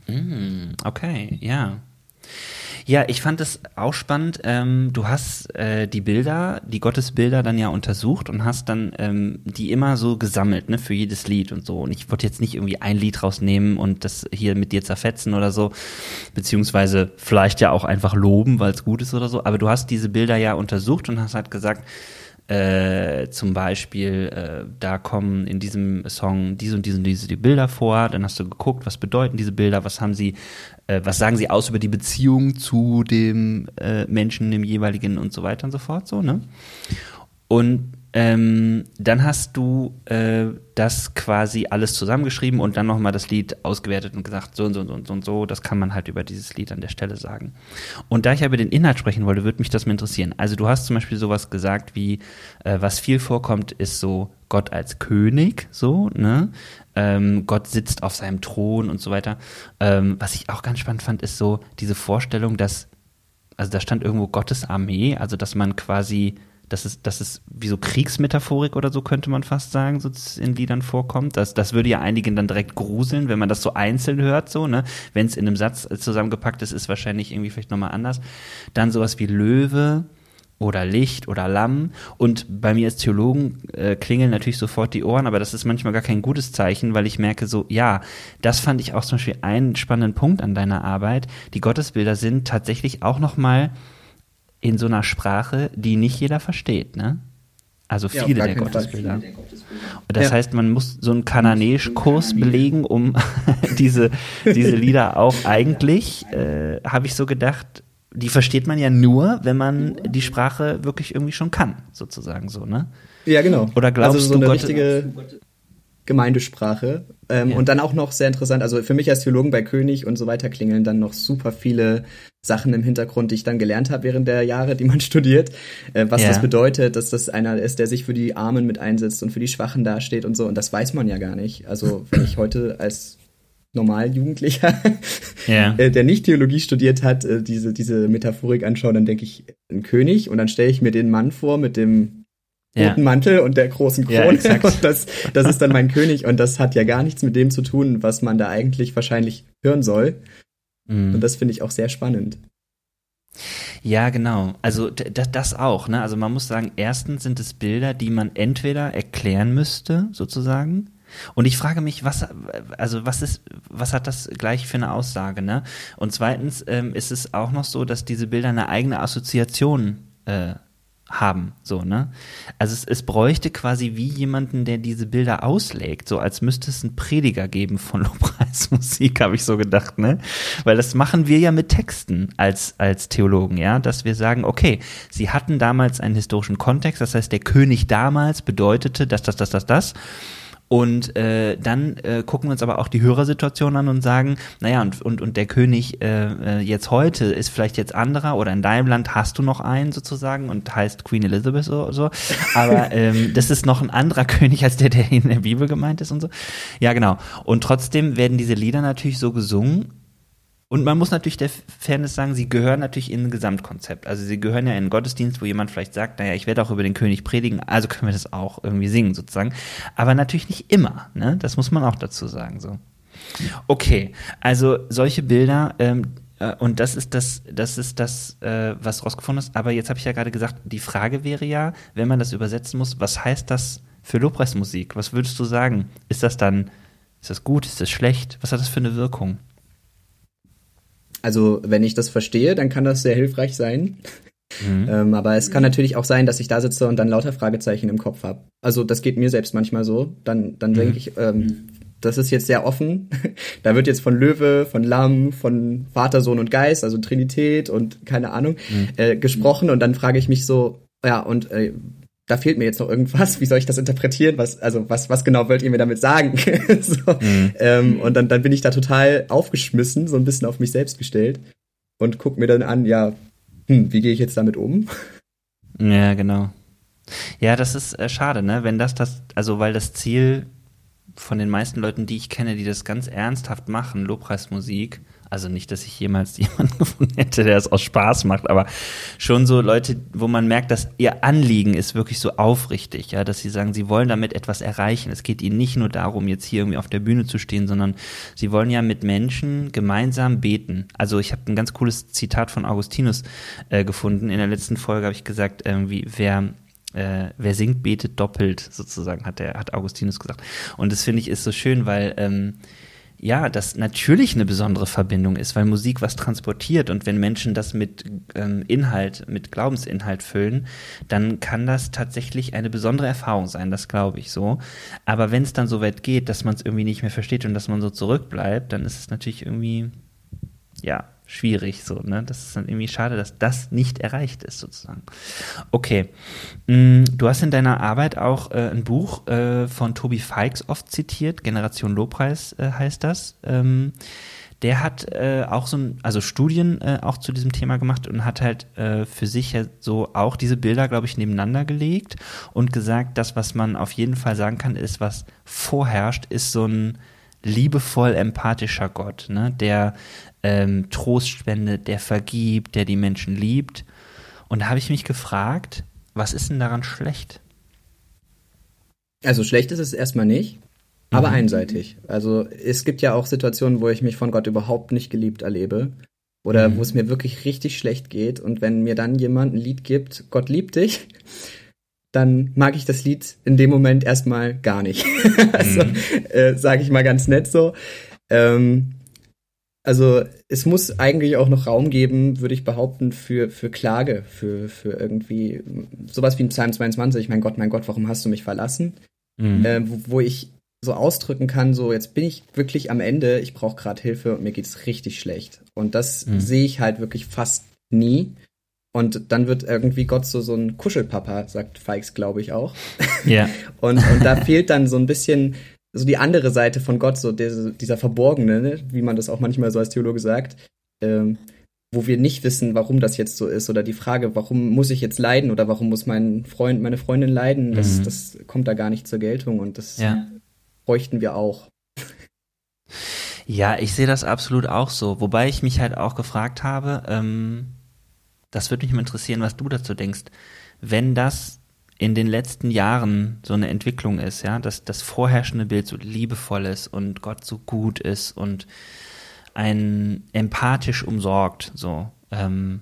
Mhm. Okay, ja. Ja, ich fand es auch spannend. Ähm, du hast äh, die Bilder, die Gottesbilder dann ja untersucht und hast dann ähm, die immer so gesammelt, ne, für jedes Lied und so. Und ich wollte jetzt nicht irgendwie ein Lied rausnehmen und das hier mit dir zerfetzen oder so, beziehungsweise vielleicht ja auch einfach loben, weil es gut ist oder so. Aber du hast diese Bilder ja untersucht und hast halt gesagt, äh, zum Beispiel, äh, da kommen in diesem Song diese und diese und diese die Bilder vor. Dann hast du geguckt, was bedeuten diese Bilder, was haben sie, äh, was sagen sie aus über die Beziehung zu dem äh, Menschen, dem jeweiligen und so weiter und so fort, so, ne? Und ähm, dann hast du äh, das quasi alles zusammengeschrieben und dann nochmal das Lied ausgewertet und gesagt, so und so und so und so und so, das kann man halt über dieses Lied an der Stelle sagen. Und da ich aber den Inhalt sprechen wollte, würde mich das mal interessieren. Also du hast zum Beispiel sowas gesagt wie, äh, was viel vorkommt, ist so Gott als König, so, ne? Ähm, Gott sitzt auf seinem Thron und so weiter. Ähm, was ich auch ganz spannend fand, ist so diese Vorstellung, dass, also da stand irgendwo Gottes Armee, also dass man quasi das ist, das ist wie so Kriegsmetaphorik oder so könnte man fast sagen, so in Liedern vorkommt. Das, das würde ja einigen dann direkt gruseln, wenn man das so einzeln hört, so, ne? Wenn es in einem Satz zusammengepackt ist, ist wahrscheinlich irgendwie vielleicht nochmal anders. Dann sowas wie Löwe oder Licht oder Lamm. Und bei mir als Theologen äh, klingeln natürlich sofort die Ohren, aber das ist manchmal gar kein gutes Zeichen, weil ich merke so, ja, das fand ich auch zum Beispiel einen spannenden Punkt an deiner Arbeit. Die Gottesbilder sind tatsächlich auch nochmal mal in so einer Sprache, die nicht jeder versteht, ne? Also viele ja, der Gottesbilder. Viele der Gottesbilder. Das ja. heißt, man muss so einen Kananäisch-Kurs belegen, um diese, diese Lieder auch eigentlich, äh, habe ich so gedacht, die versteht man ja nur, wenn man die Sprache wirklich irgendwie schon kann, sozusagen so, ne? Ja, genau. Oder glaubst also so du, eine Gott richtige Gemeindesprache. Ähm, ja. Und dann auch noch sehr interessant, also für mich als Theologen bei König und so weiter klingeln dann noch super viele Sachen im Hintergrund, die ich dann gelernt habe während der Jahre, die man studiert, äh, was ja. das bedeutet, dass das einer ist, der sich für die Armen mit einsetzt und für die Schwachen dasteht und so. Und das weiß man ja gar nicht. Also wenn ich heute als normal Jugendlicher, ja. äh, der nicht Theologie studiert hat, äh, diese, diese Metaphorik anschaue, dann denke ich, ein König und dann stelle ich mir den Mann vor mit dem roten Mantel und der großen Krone. Ja, und das, das ist dann mein König und das hat ja gar nichts mit dem zu tun, was man da eigentlich wahrscheinlich hören soll. Mhm. Und das finde ich auch sehr spannend. Ja, genau. Also das auch. Ne? Also man muss sagen, erstens sind es Bilder, die man entweder erklären müsste, sozusagen, Und ich frage mich, was, also was ist, was hat das gleich für eine Aussage, ne? Und zweitens ähm, ist es auch noch so, dass diese Bilder eine eigene Assoziation äh, haben, so, ne? Also es, es bräuchte quasi wie jemanden, der diese Bilder auslegt, so als müsste es einen Prediger geben von Lobpreismusik, habe ich so gedacht, ne? Weil das machen wir ja mit Texten als, als Theologen, ja, dass wir sagen, okay, sie hatten damals einen historischen Kontext, das heißt, der König damals bedeutete das, das, das, das, das. Und äh, dann äh, gucken wir uns aber auch die Hörersituation an und sagen, naja, und, und, und der König äh, äh, jetzt heute ist vielleicht jetzt anderer oder in deinem Land hast du noch einen sozusagen und heißt Queen Elizabeth oder so. Aber ähm, das ist noch ein anderer König als der, der in der Bibel gemeint ist und so. Ja, genau. Und trotzdem werden diese Lieder natürlich so gesungen und man muss natürlich der Fairness sagen, sie gehören natürlich in ein Gesamtkonzept. Also sie gehören ja in einen Gottesdienst, wo jemand vielleicht sagt, naja, ich werde auch über den König predigen, also können wir das auch irgendwie singen sozusagen. Aber natürlich nicht immer, ne? Das muss man auch dazu sagen, so. Okay, also solche Bilder, ähm, äh, und das ist das, das ist das, äh, was rausgefunden ist. Aber jetzt habe ich ja gerade gesagt, die Frage wäre ja, wenn man das übersetzen muss, was heißt das für Lobpreismusik? Was würdest du sagen? Ist das dann, ist das gut, ist das schlecht? Was hat das für eine Wirkung? Also wenn ich das verstehe, dann kann das sehr hilfreich sein. Mhm. ähm, aber es kann natürlich auch sein, dass ich da sitze und dann lauter Fragezeichen im Kopf habe. Also das geht mir selbst manchmal so. Dann, dann mhm. denke ich, ähm, das ist jetzt sehr offen. da wird jetzt von Löwe, von Lamm, von Vater, Sohn und Geist, also Trinität und keine Ahnung, mhm. äh, gesprochen. Und dann frage ich mich so, ja, und äh, da fehlt mir jetzt noch irgendwas, wie soll ich das interpretieren? Was, also was, was genau wollt ihr mir damit sagen? so, mhm. ähm, und dann, dann bin ich da total aufgeschmissen, so ein bisschen auf mich selbst gestellt und guck mir dann an, ja, hm, wie gehe ich jetzt damit um? Ja, genau. Ja, das ist äh, schade, ne? Wenn das das, also weil das Ziel von den meisten Leuten, die ich kenne, die das ganz ernsthaft machen, Lobpreismusik, also nicht, dass ich jemals jemanden gefunden hätte, der es aus Spaß macht, aber schon so Leute, wo man merkt, dass ihr Anliegen ist wirklich so aufrichtig, ja, dass sie sagen, sie wollen damit etwas erreichen. Es geht ihnen nicht nur darum, jetzt hier irgendwie auf der Bühne zu stehen, sondern sie wollen ja mit Menschen gemeinsam beten. Also ich habe ein ganz cooles Zitat von Augustinus äh, gefunden. In der letzten Folge habe ich gesagt, irgendwie, wer äh, wer singt, betet doppelt, sozusagen, hat der, hat Augustinus gesagt. Und das finde ich ist so schön, weil ähm, ja, das natürlich eine besondere Verbindung ist, weil Musik was transportiert und wenn Menschen das mit ähm, Inhalt, mit Glaubensinhalt füllen, dann kann das tatsächlich eine besondere Erfahrung sein, das glaube ich so. Aber wenn es dann so weit geht, dass man es irgendwie nicht mehr versteht und dass man so zurückbleibt, dann ist es natürlich irgendwie, ja, schwierig so, ne? Das ist dann irgendwie schade, dass das nicht erreicht ist, sozusagen. Okay. Mm, du hast in deiner Arbeit auch äh, ein Buch äh, von Tobi Feix oft zitiert, Generation Lobpreis äh, heißt das. Ähm, der hat äh, auch so ein, also Studien äh, auch zu diesem Thema gemacht und hat halt äh, für sich ja so auch diese Bilder, glaube ich, nebeneinander gelegt und gesagt, das, was man auf jeden Fall sagen kann, ist, was vorherrscht, ist so ein liebevoll empathischer Gott, ne, der ähm, Trost spendet, der vergibt, der die Menschen liebt. Und da habe ich mich gefragt, was ist denn daran schlecht? Also schlecht ist es erstmal nicht, aber mhm. einseitig. Also es gibt ja auch Situationen, wo ich mich von Gott überhaupt nicht geliebt erlebe oder mhm. wo es mir wirklich richtig schlecht geht und wenn mir dann jemand ein Lied gibt, Gott liebt dich, dann mag ich das Lied in dem Moment erstmal gar nicht. also mhm. äh, sage ich mal ganz nett so. Ähm, also es muss eigentlich auch noch Raum geben, würde ich behaupten, für, für Klage, für, für irgendwie sowas wie in Psalm 22, mein Gott, mein Gott, warum hast du mich verlassen? Mhm. Äh, wo, wo, ich so ausdrücken kann, so jetzt bin ich wirklich am Ende, ich brauche gerade Hilfe und mir geht's richtig schlecht. Und das mhm. sehe ich halt wirklich fast nie. Und dann wird irgendwie Gott so, so ein Kuschelpapa, sagt Fikes, glaube ich auch. Ja. und, und da fehlt dann so ein bisschen so die andere Seite von Gott, so der, dieser Verborgene, ne? wie man das auch manchmal so als Theologe sagt, ähm, wo wir nicht wissen, warum das jetzt so ist oder die Frage, warum muss ich jetzt leiden oder warum muss mein Freund, meine Freundin leiden, das, mhm. das kommt da gar nicht zur Geltung und das ja. bräuchten wir auch. Ja, ich sehe das absolut auch so, wobei ich mich halt auch gefragt habe, ähm, das würde mich mal interessieren, was du dazu denkst, wenn das in den letzten Jahren so eine Entwicklung ist, ja, dass das vorherrschende Bild so liebevoll ist und Gott so gut ist und ein empathisch umsorgt, so. Ähm,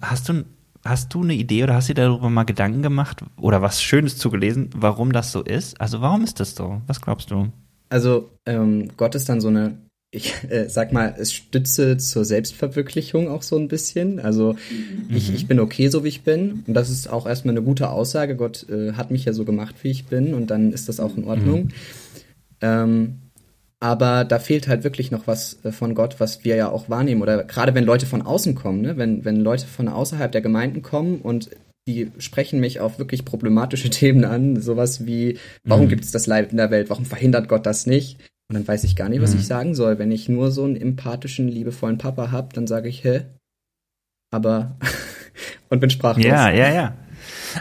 hast du, hast du eine Idee oder hast du darüber mal Gedanken gemacht oder was Schönes zugelesen, warum das so ist? Also warum ist das so? Was glaubst du? Also ähm, Gott ist dann so eine, ich äh, sag mal, es Stütze zur Selbstverwirklichung auch so ein bisschen. Also mhm. ich, ich bin okay, so wie ich bin. Und das ist auch erstmal eine gute Aussage. Gott äh, hat mich ja so gemacht, wie ich bin. Und dann ist das auch in Ordnung. Mhm. Ähm, aber da fehlt halt wirklich noch was äh, von Gott, was wir ja auch wahrnehmen. Oder gerade wenn Leute von außen kommen, ne? wenn, wenn Leute von außerhalb der Gemeinden kommen und die sprechen mich auf wirklich problematische Themen an, sowas wie, warum mhm. gibt es das Leid in der Welt, warum verhindert Gott das nicht? Und dann weiß ich gar nicht, was mhm. ich sagen soll. Wenn ich nur so einen empathischen, liebevollen Papa habe, dann sage ich, hä? Aber und bin sprachlos. Ja, ja, ja.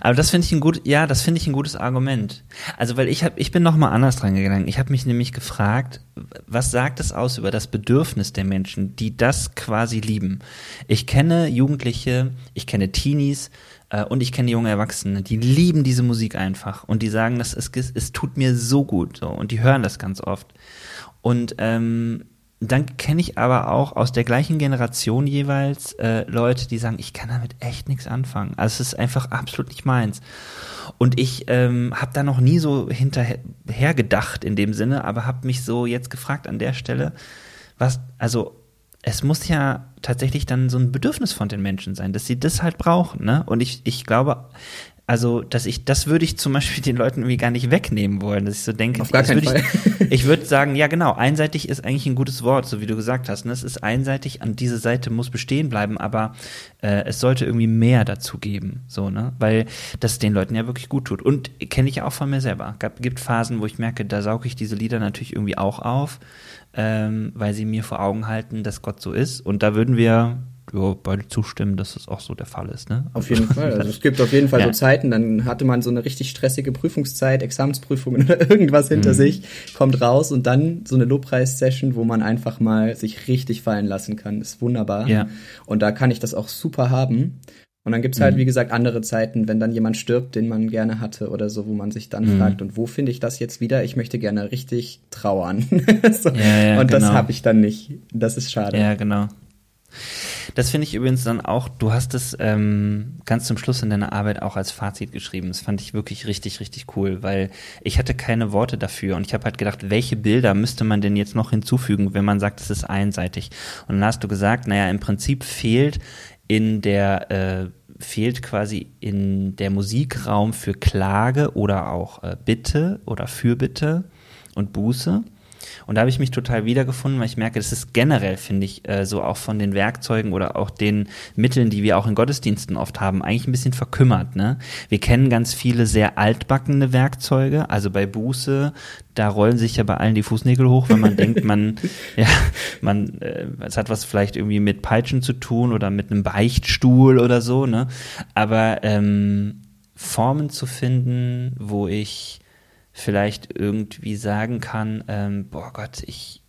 Aber das finde ich ein gut, ja, das finde ich ein gutes Argument. Also, weil ich habe, ich bin noch mal anders dran gegangen. Ich habe mich nämlich gefragt, was sagt es aus über das Bedürfnis der Menschen, die das quasi lieben? Ich kenne Jugendliche, ich kenne Teenies äh, und ich kenne junge Erwachsene, die lieben diese Musik einfach und die sagen, dass es, es tut mir so gut, so und die hören das ganz oft. Und ähm, dann kenne ich aber auch aus der gleichen Generation jeweils äh, Leute, die sagen, ich kann damit echt nichts anfangen. Also es ist einfach absolut nicht meins. Und ich ähm, habe da noch nie so hinterher gedacht in dem Sinne, aber habe mich so jetzt gefragt an der Stelle, was, also es muss ja tatsächlich dann so ein Bedürfnis von den Menschen sein, dass sie das halt brauchen, ne? Und ich, ich glaube, also, dass ich, das würde ich zum Beispiel den Leuten irgendwie gar nicht wegnehmen wollen, dass ich so denke, Auf gar keinen Fall. Ich, ich würde sagen, ja genau, einseitig ist eigentlich ein gutes Wort, so wie du gesagt hast. Ne? Es ist einseitig, an diese Seite muss bestehen bleiben, aber äh, es sollte irgendwie mehr dazu geben, so, ne? Weil das den Leuten ja wirklich gut tut. Und kenne ich ja auch von mir selber. Gab, gibt Phasen, wo ich merke, da sauge ich diese Lieder natürlich irgendwie auch auf, ähm, weil sie mir vor Augen halten, dass Gott so ist. Und da würden wir ja, beide zustimmen, dass das auch so der Fall ist. Ne? Auf jeden Fall. Also es gibt auf jeden Fall ja. so Zeiten, dann hatte man so eine richtig stressige Prüfungszeit, Examensprüfungen oder irgendwas hinter mhm. sich, kommt raus und dann so eine Lobpreis-Session, wo man einfach mal sich richtig fallen lassen kann. Ist wunderbar. Ja. Und da kann ich das auch super haben. Und dann gibt's halt, mhm. wie gesagt, andere Zeiten, wenn dann jemand stirbt, den man gerne hatte oder so, wo man sich dann mhm. fragt, und wo finde ich das jetzt wieder? Ich möchte gerne richtig trauern. so. ja, ja, und das genau. habe ich dann nicht. Das ist schade. Ja, genau. Das finde ich übrigens dann auch, du hast es ähm, ganz zum Schluss in deiner Arbeit auch als Fazit geschrieben. Das fand ich wirklich richtig, richtig cool, weil ich hatte keine Worte dafür und ich habe halt gedacht, welche Bilder müsste man denn jetzt noch hinzufügen, wenn man sagt, es ist einseitig. Und dann hast du gesagt, naja, im Prinzip fehlt in der äh, fehlt quasi in der Musikraum für Klage oder auch äh, Bitte oder Fürbitte und Buße. Und da habe ich mich total wiedergefunden, weil ich merke, das ist generell, finde ich, äh, so auch von den Werkzeugen oder auch den Mitteln, die wir auch in Gottesdiensten oft haben, eigentlich ein bisschen verkümmert. Ne? Wir kennen ganz viele sehr altbackene Werkzeuge, also bei Buße, da rollen sich ja bei allen die Fußnägel hoch, wenn man denkt, man, ja, man, äh, es hat was vielleicht irgendwie mit Peitschen zu tun oder mit einem Beichtstuhl oder so, ne? Aber ähm, Formen zu finden, wo ich vielleicht irgendwie sagen kann, ähm, boah Gott, ich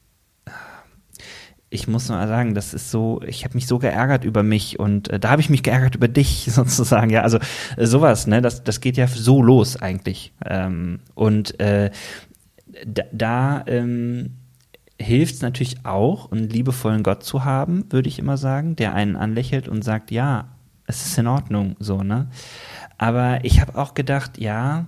ich muss mal sagen, das ist so, ich habe mich so geärgert über mich und äh, da habe ich mich geärgert über dich sozusagen, ja, also äh, sowas, ne, das, das geht ja so los eigentlich. Ähm, und äh, da, da ähm, hilft es natürlich auch, einen liebevollen Gott zu haben, würde ich immer sagen, der einen anlächelt und sagt, ja, es ist in Ordnung, so, ne, aber ich habe auch gedacht, ja,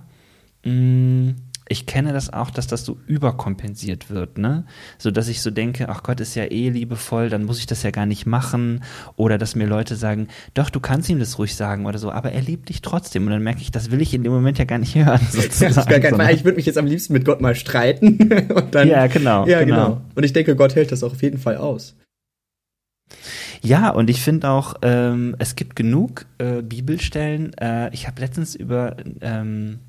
mh, mm, ich kenne das auch, dass das so überkompensiert wird, ne? So dass ich so denke, ach Gott ist ja eh liebevoll, dann muss ich das ja gar nicht machen. Oder dass mir Leute sagen, doch, du kannst ihm das ruhig sagen oder so, aber er liebt dich trotzdem. Und dann merke ich, das will ich in dem Moment ja gar nicht hören. Sozusagen. Ja, gar kein, ich würde mich jetzt am liebsten mit Gott mal streiten. und dann, ja, genau. Ja, genau. genau. Und ich denke, Gott hält das auch auf jeden Fall aus. Ja, und ich finde auch, ähm, es gibt genug äh, Bibelstellen. Äh, ich habe letztens über ähm,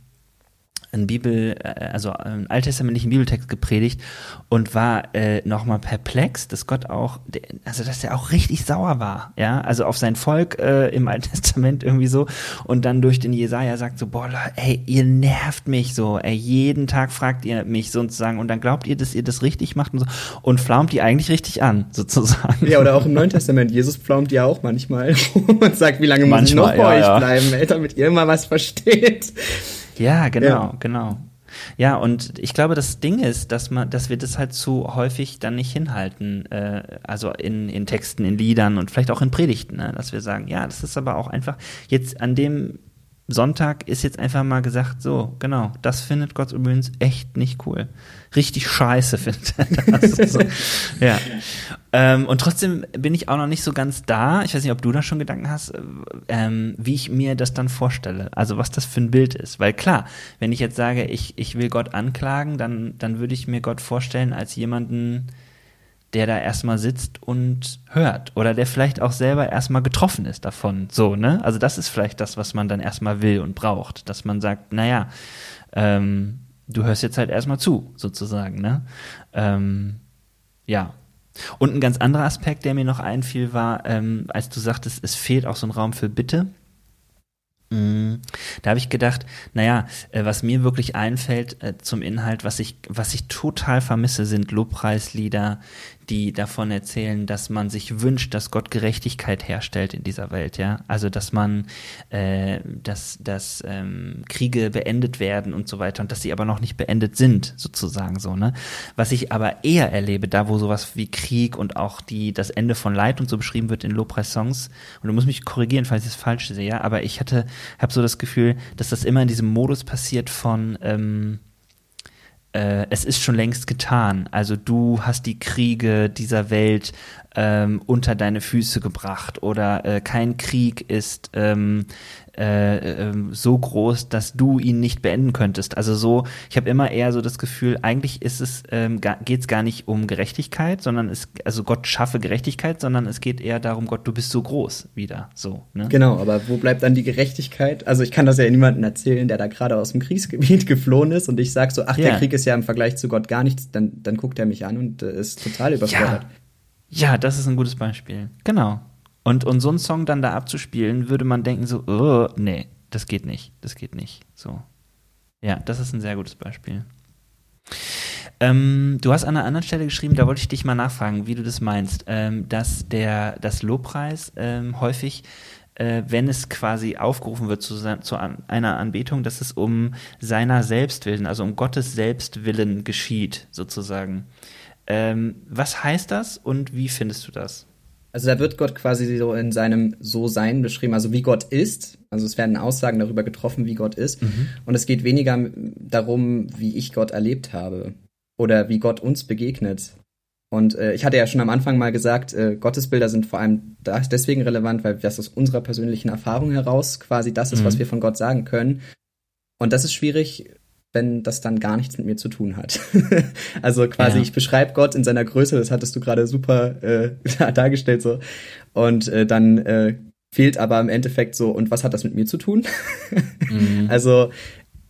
einen Bibel, äh, also einen alttestamentlichen Bibeltext gepredigt und war äh, nochmal perplex, dass Gott auch, also dass er auch richtig sauer war, ja, also auf sein Volk äh, im Alten Testament irgendwie so und dann durch den Jesaja sagt so, boah, ey, ihr nervt mich so, ey, jeden Tag fragt ihr mich sozusagen und dann glaubt ihr, dass ihr das richtig macht und so und flaumt die eigentlich richtig an, sozusagen. Ja, oder auch im Neuen Testament, Jesus flaumt ja auch manchmal und sagt, wie lange muss ich noch bei ja, euch ja. bleiben, ey, damit ihr immer was versteht. Ja, genau, ja. genau. Ja, und ich glaube, das Ding ist, dass man, dass wir das halt zu häufig dann nicht hinhalten, äh, also in, in Texten, in Liedern und vielleicht auch in Predigten, ne? dass wir sagen, ja, das ist aber auch einfach jetzt an dem Sonntag ist jetzt einfach mal gesagt, so, genau, das findet Gott übrigens echt nicht cool. Richtig scheiße findet er das. so. Ja. Ähm, und trotzdem bin ich auch noch nicht so ganz da. Ich weiß nicht, ob du da schon Gedanken hast, ähm, wie ich mir das dann vorstelle. Also was das für ein Bild ist. Weil klar, wenn ich jetzt sage, ich, ich will Gott anklagen, dann, dann würde ich mir Gott vorstellen als jemanden, der da erstmal sitzt und hört oder der vielleicht auch selber erstmal getroffen ist davon. So, ne? Also das ist vielleicht das, was man dann erstmal will und braucht, dass man sagt, naja, ähm, du hörst jetzt halt erstmal zu, sozusagen, ne? Ähm, ja. Und ein ganz anderer Aspekt, der mir noch einfiel, war, ähm, als du sagtest, es fehlt auch so ein Raum für Bitte. Mm, da habe ich gedacht, naja, äh, was mir wirklich einfällt äh, zum Inhalt, was ich, was ich total vermisse, sind Lobpreislieder, die davon erzählen, dass man sich wünscht, dass Gott Gerechtigkeit herstellt in dieser Welt, ja. Also dass man, äh, dass, dass ähm, Kriege beendet werden und so weiter und dass sie aber noch nicht beendet sind, sozusagen so, ne? Was ich aber eher erlebe, da wo sowas wie Krieg und auch die, das Ende von Leid und so beschrieben wird in Lobpreis-Songs, und du musst mich korrigieren, falls ich es falsch sehe, aber ich hatte, habe so das Gefühl, dass das immer in diesem Modus passiert von, ähm, äh, es ist schon längst getan. Also du hast die Kriege dieser Welt ähm, unter deine Füße gebracht oder äh, kein Krieg ist ähm, äh, äh, so groß, dass du ihn nicht beenden könntest. Also so, ich habe immer eher so das Gefühl, eigentlich ist es ähm, geht es gar nicht um Gerechtigkeit, sondern es also Gott schaffe Gerechtigkeit, sondern es geht eher darum, Gott, du bist so groß wieder. So. Ne? Genau, aber wo bleibt dann die Gerechtigkeit? Also ich kann das ja niemandem erzählen, der da gerade aus dem Kriegsgebiet geflohen ist und ich sag so, ach, ja. der Krieg ist ja im Vergleich zu Gott gar nichts, dann dann guckt er mich an und äh, ist total überfordert. Ja. Ja, das ist ein gutes Beispiel. Genau. Und, und so einen Song dann da abzuspielen, würde man denken so, oh, nee, das geht nicht, das geht nicht. So. Ja, das ist ein sehr gutes Beispiel. Ähm, du hast an einer anderen Stelle geschrieben, da wollte ich dich mal nachfragen, wie du das meinst, ähm, dass der das Lobpreis ähm, häufig, äh, wenn es quasi aufgerufen wird zu, zu einer Anbetung, dass es um seiner Selbstwillen, also um Gottes Selbstwillen geschieht, sozusagen. Ähm, was heißt das und wie findest du das? Also da wird Gott quasi so in seinem So-Sein beschrieben, also wie Gott ist. Also es werden Aussagen darüber getroffen, wie Gott ist. Mhm. Und es geht weniger darum, wie ich Gott erlebt habe oder wie Gott uns begegnet. Und äh, ich hatte ja schon am Anfang mal gesagt, äh, Gottesbilder sind vor allem deswegen relevant, weil das aus unserer persönlichen Erfahrung heraus quasi das ist, mhm. was wir von Gott sagen können. Und das ist schwierig, wenn das dann gar nichts mit mir zu tun hat. also quasi, ja. ich beschreibe Gott in seiner Größe, das hattest du gerade super äh, dargestellt so. Und äh, dann äh, fehlt aber im Endeffekt so, und was hat das mit mir zu tun? mhm. Also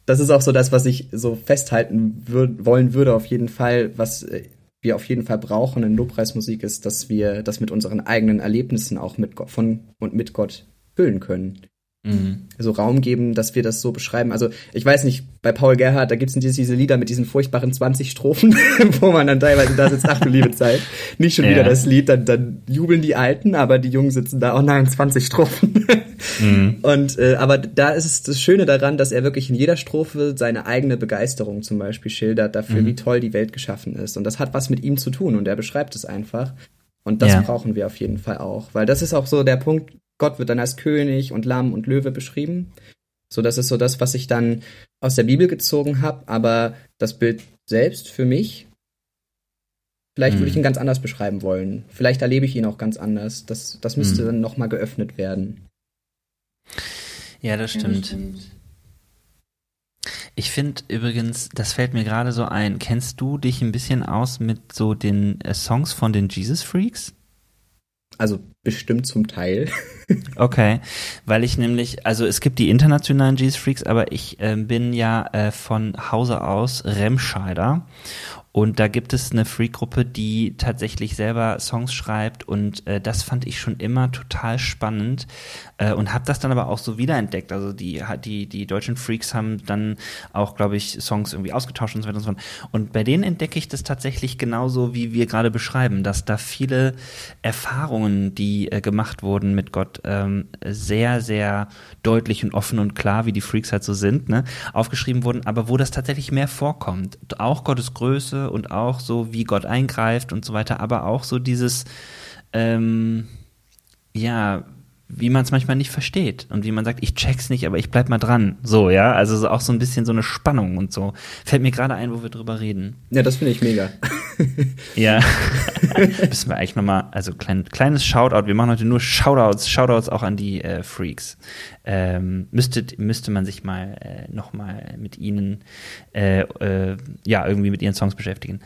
das ist auch so das, was ich so festhalten würd, wollen würde auf jeden Fall, was äh, wir auf jeden Fall brauchen in Lobpreismusik ist, dass wir das mit unseren eigenen Erlebnissen auch mit Gott, von und mit Gott füllen können mhm. so Raum geben, dass wir das so beschreiben. Also ich weiß nicht, bei Paul Gerhardt, da gibt's diese, diese Lieder mit diesen furchtbaren 20 Strophen, wo man dann teilweise da sitzt, ach du liebe Zeit, nicht schon ja. wieder das Lied, dann, dann jubeln die Alten, aber die Jungen sitzen da, oh nein, 20 Strophen. mhm. Und äh, aber da ist es das Schöne daran, dass er wirklich in jeder Strophe seine eigene Begeisterung zum Beispiel schildert dafür, mhm. wie toll die Welt geschaffen ist. Und das hat was mit ihm zu tun und er beschreibt es einfach. Und das ja. brauchen wir auf jeden Fall auch, weil das ist auch so der Punkt, Gott wird dann als König und Lamm und Löwe beschrieben. So, das ist so das, was ich dann aus der Bibel gezogen habe, aber das Bild selbst für mich, vielleicht würde ich hm. ihn ganz anders beschreiben wollen. Vielleicht erlebe ich ihn auch ganz anders. Das, das müsste hm. dann nochmal geöffnet werden. Ja, das stimmt. Ich finde übrigens, das fällt mir gerade so ein. Kennst du dich ein bisschen aus mit so den äh, Songs von den Jesus Freaks? Also bestimmt zum Teil. okay, weil ich nämlich, also es gibt die internationalen Jesus Freaks, aber ich äh, bin ja äh, von Hause aus Remscheider und da gibt es eine Freak-Gruppe, die tatsächlich selber Songs schreibt und äh, das fand ich schon immer total spannend äh, und habe das dann aber auch so wiederentdeckt. Also die, die, die deutschen Freaks haben dann auch, glaube ich, Songs irgendwie ausgetauscht und so weiter und so fort. Und bei denen entdecke ich das tatsächlich genauso, wie wir gerade beschreiben, dass da viele Erfahrungen, die die äh, gemacht wurden mit Gott, ähm, sehr, sehr deutlich und offen und klar, wie die Freaks halt so sind, ne, aufgeschrieben wurden, aber wo das tatsächlich mehr vorkommt. Auch Gottes Größe und auch so, wie Gott eingreift und so weiter, aber auch so dieses, ähm, ja, wie man es manchmal nicht versteht und wie man sagt, ich check's nicht, aber ich bleib mal dran. So, ja, also so auch so ein bisschen so eine Spannung und so. Fällt mir gerade ein, wo wir drüber reden. Ja, das finde ich mega. Ja. Müssen wir eigentlich nochmal, also klein, kleines Shoutout, wir machen heute nur Shoutouts, Shoutouts auch an die äh, Freaks ähm, müsste, müsste man sich mal äh, nochmal mit ihnen, äh, äh, ja, irgendwie mit ihren Songs beschäftigen.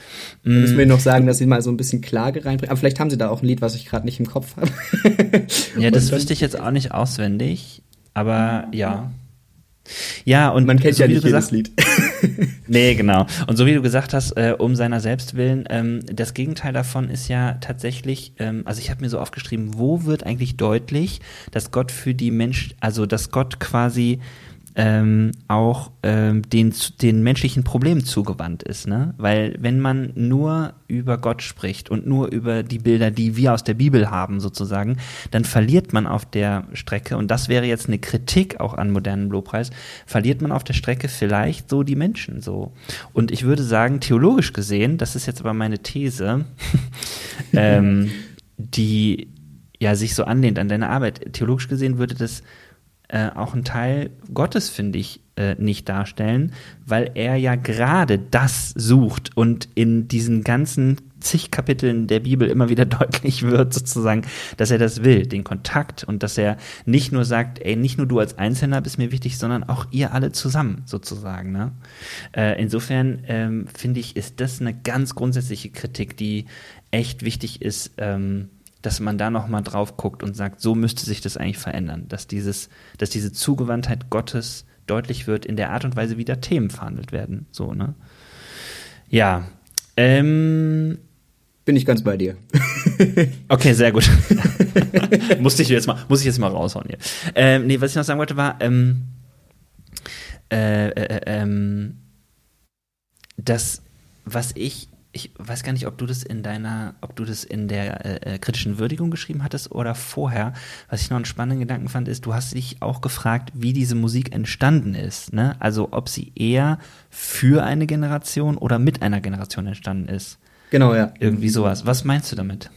Mm. Müssen wir noch sagen, dass sie mal so ein bisschen Klage reinbringen. Aber vielleicht haben sie da auch ein Lied, was ich gerade nicht im Kopf habe. ja, das wüsste ich jetzt auch nicht auswendig, aber ja. Ja, und man kennt so ja nicht jedes Lied. nee, genau. Und so wie du gesagt hast, äh, um seiner selbst willen, ähm, das Gegenteil davon ist ja tatsächlich, ähm, also ich habe mir so aufgeschrieben, wo wird eigentlich deutlich, dass Gott für die Mensch, also dass Gott quasi ähm, auch ähm, den, den menschlichen Problemen zugewandt ist. Ne? Weil wenn man nur über Gott spricht und nur über die Bilder, die wir aus der Bibel haben sozusagen, dann verliert man auf der Strecke, und das wäre jetzt eine Kritik auch an modernen Lobpreis, verliert man auf der Strecke vielleicht so die Menschen so. Und ich würde sagen, theologisch gesehen, das ist jetzt aber meine These, ähm, die ja sich so anlehnt an deine Arbeit, theologisch gesehen würde das äh, auch ein Teil Gottes, finde ich, äh, nicht darstellen, weil er ja gerade das sucht und in diesen ganzen zig Kapiteln der Bibel immer wieder deutlich wird, sozusagen, dass er das will, den Kontakt und dass er nicht nur sagt, ey, nicht nur du als Einzelner bist mir wichtig, sondern auch ihr alle zusammen, sozusagen. Ne? Äh, insofern ähm, finde ich, ist das eine ganz grundsätzliche Kritik, die echt wichtig ist, ähm, dass man da nochmal drauf guckt und sagt, so müsste sich das eigentlich verändern, dass dieses, dass diese Zugewandtheit Gottes deutlich wird in der Art und Weise, wie da Themen verhandelt werden. So, ne? Ja. Ähm, Bin ich ganz bei dir. okay, sehr gut. Musste ich jetzt mal, muss ich jetzt mal raushauen hier. Ähm, nee, was ich noch sagen wollte war, ähm, äh, äh, ähm, das, was ich ich weiß gar nicht, ob du das in deiner, ob du das in der äh, äh, kritischen Würdigung geschrieben hattest oder vorher. Was ich noch einen spannenden Gedanken fand, ist, du hast dich auch gefragt, wie diese Musik entstanden ist. Ne? Also ob sie eher für eine Generation oder mit einer Generation entstanden ist. Genau, ja. Irgendwie sowas. Was meinst du damit?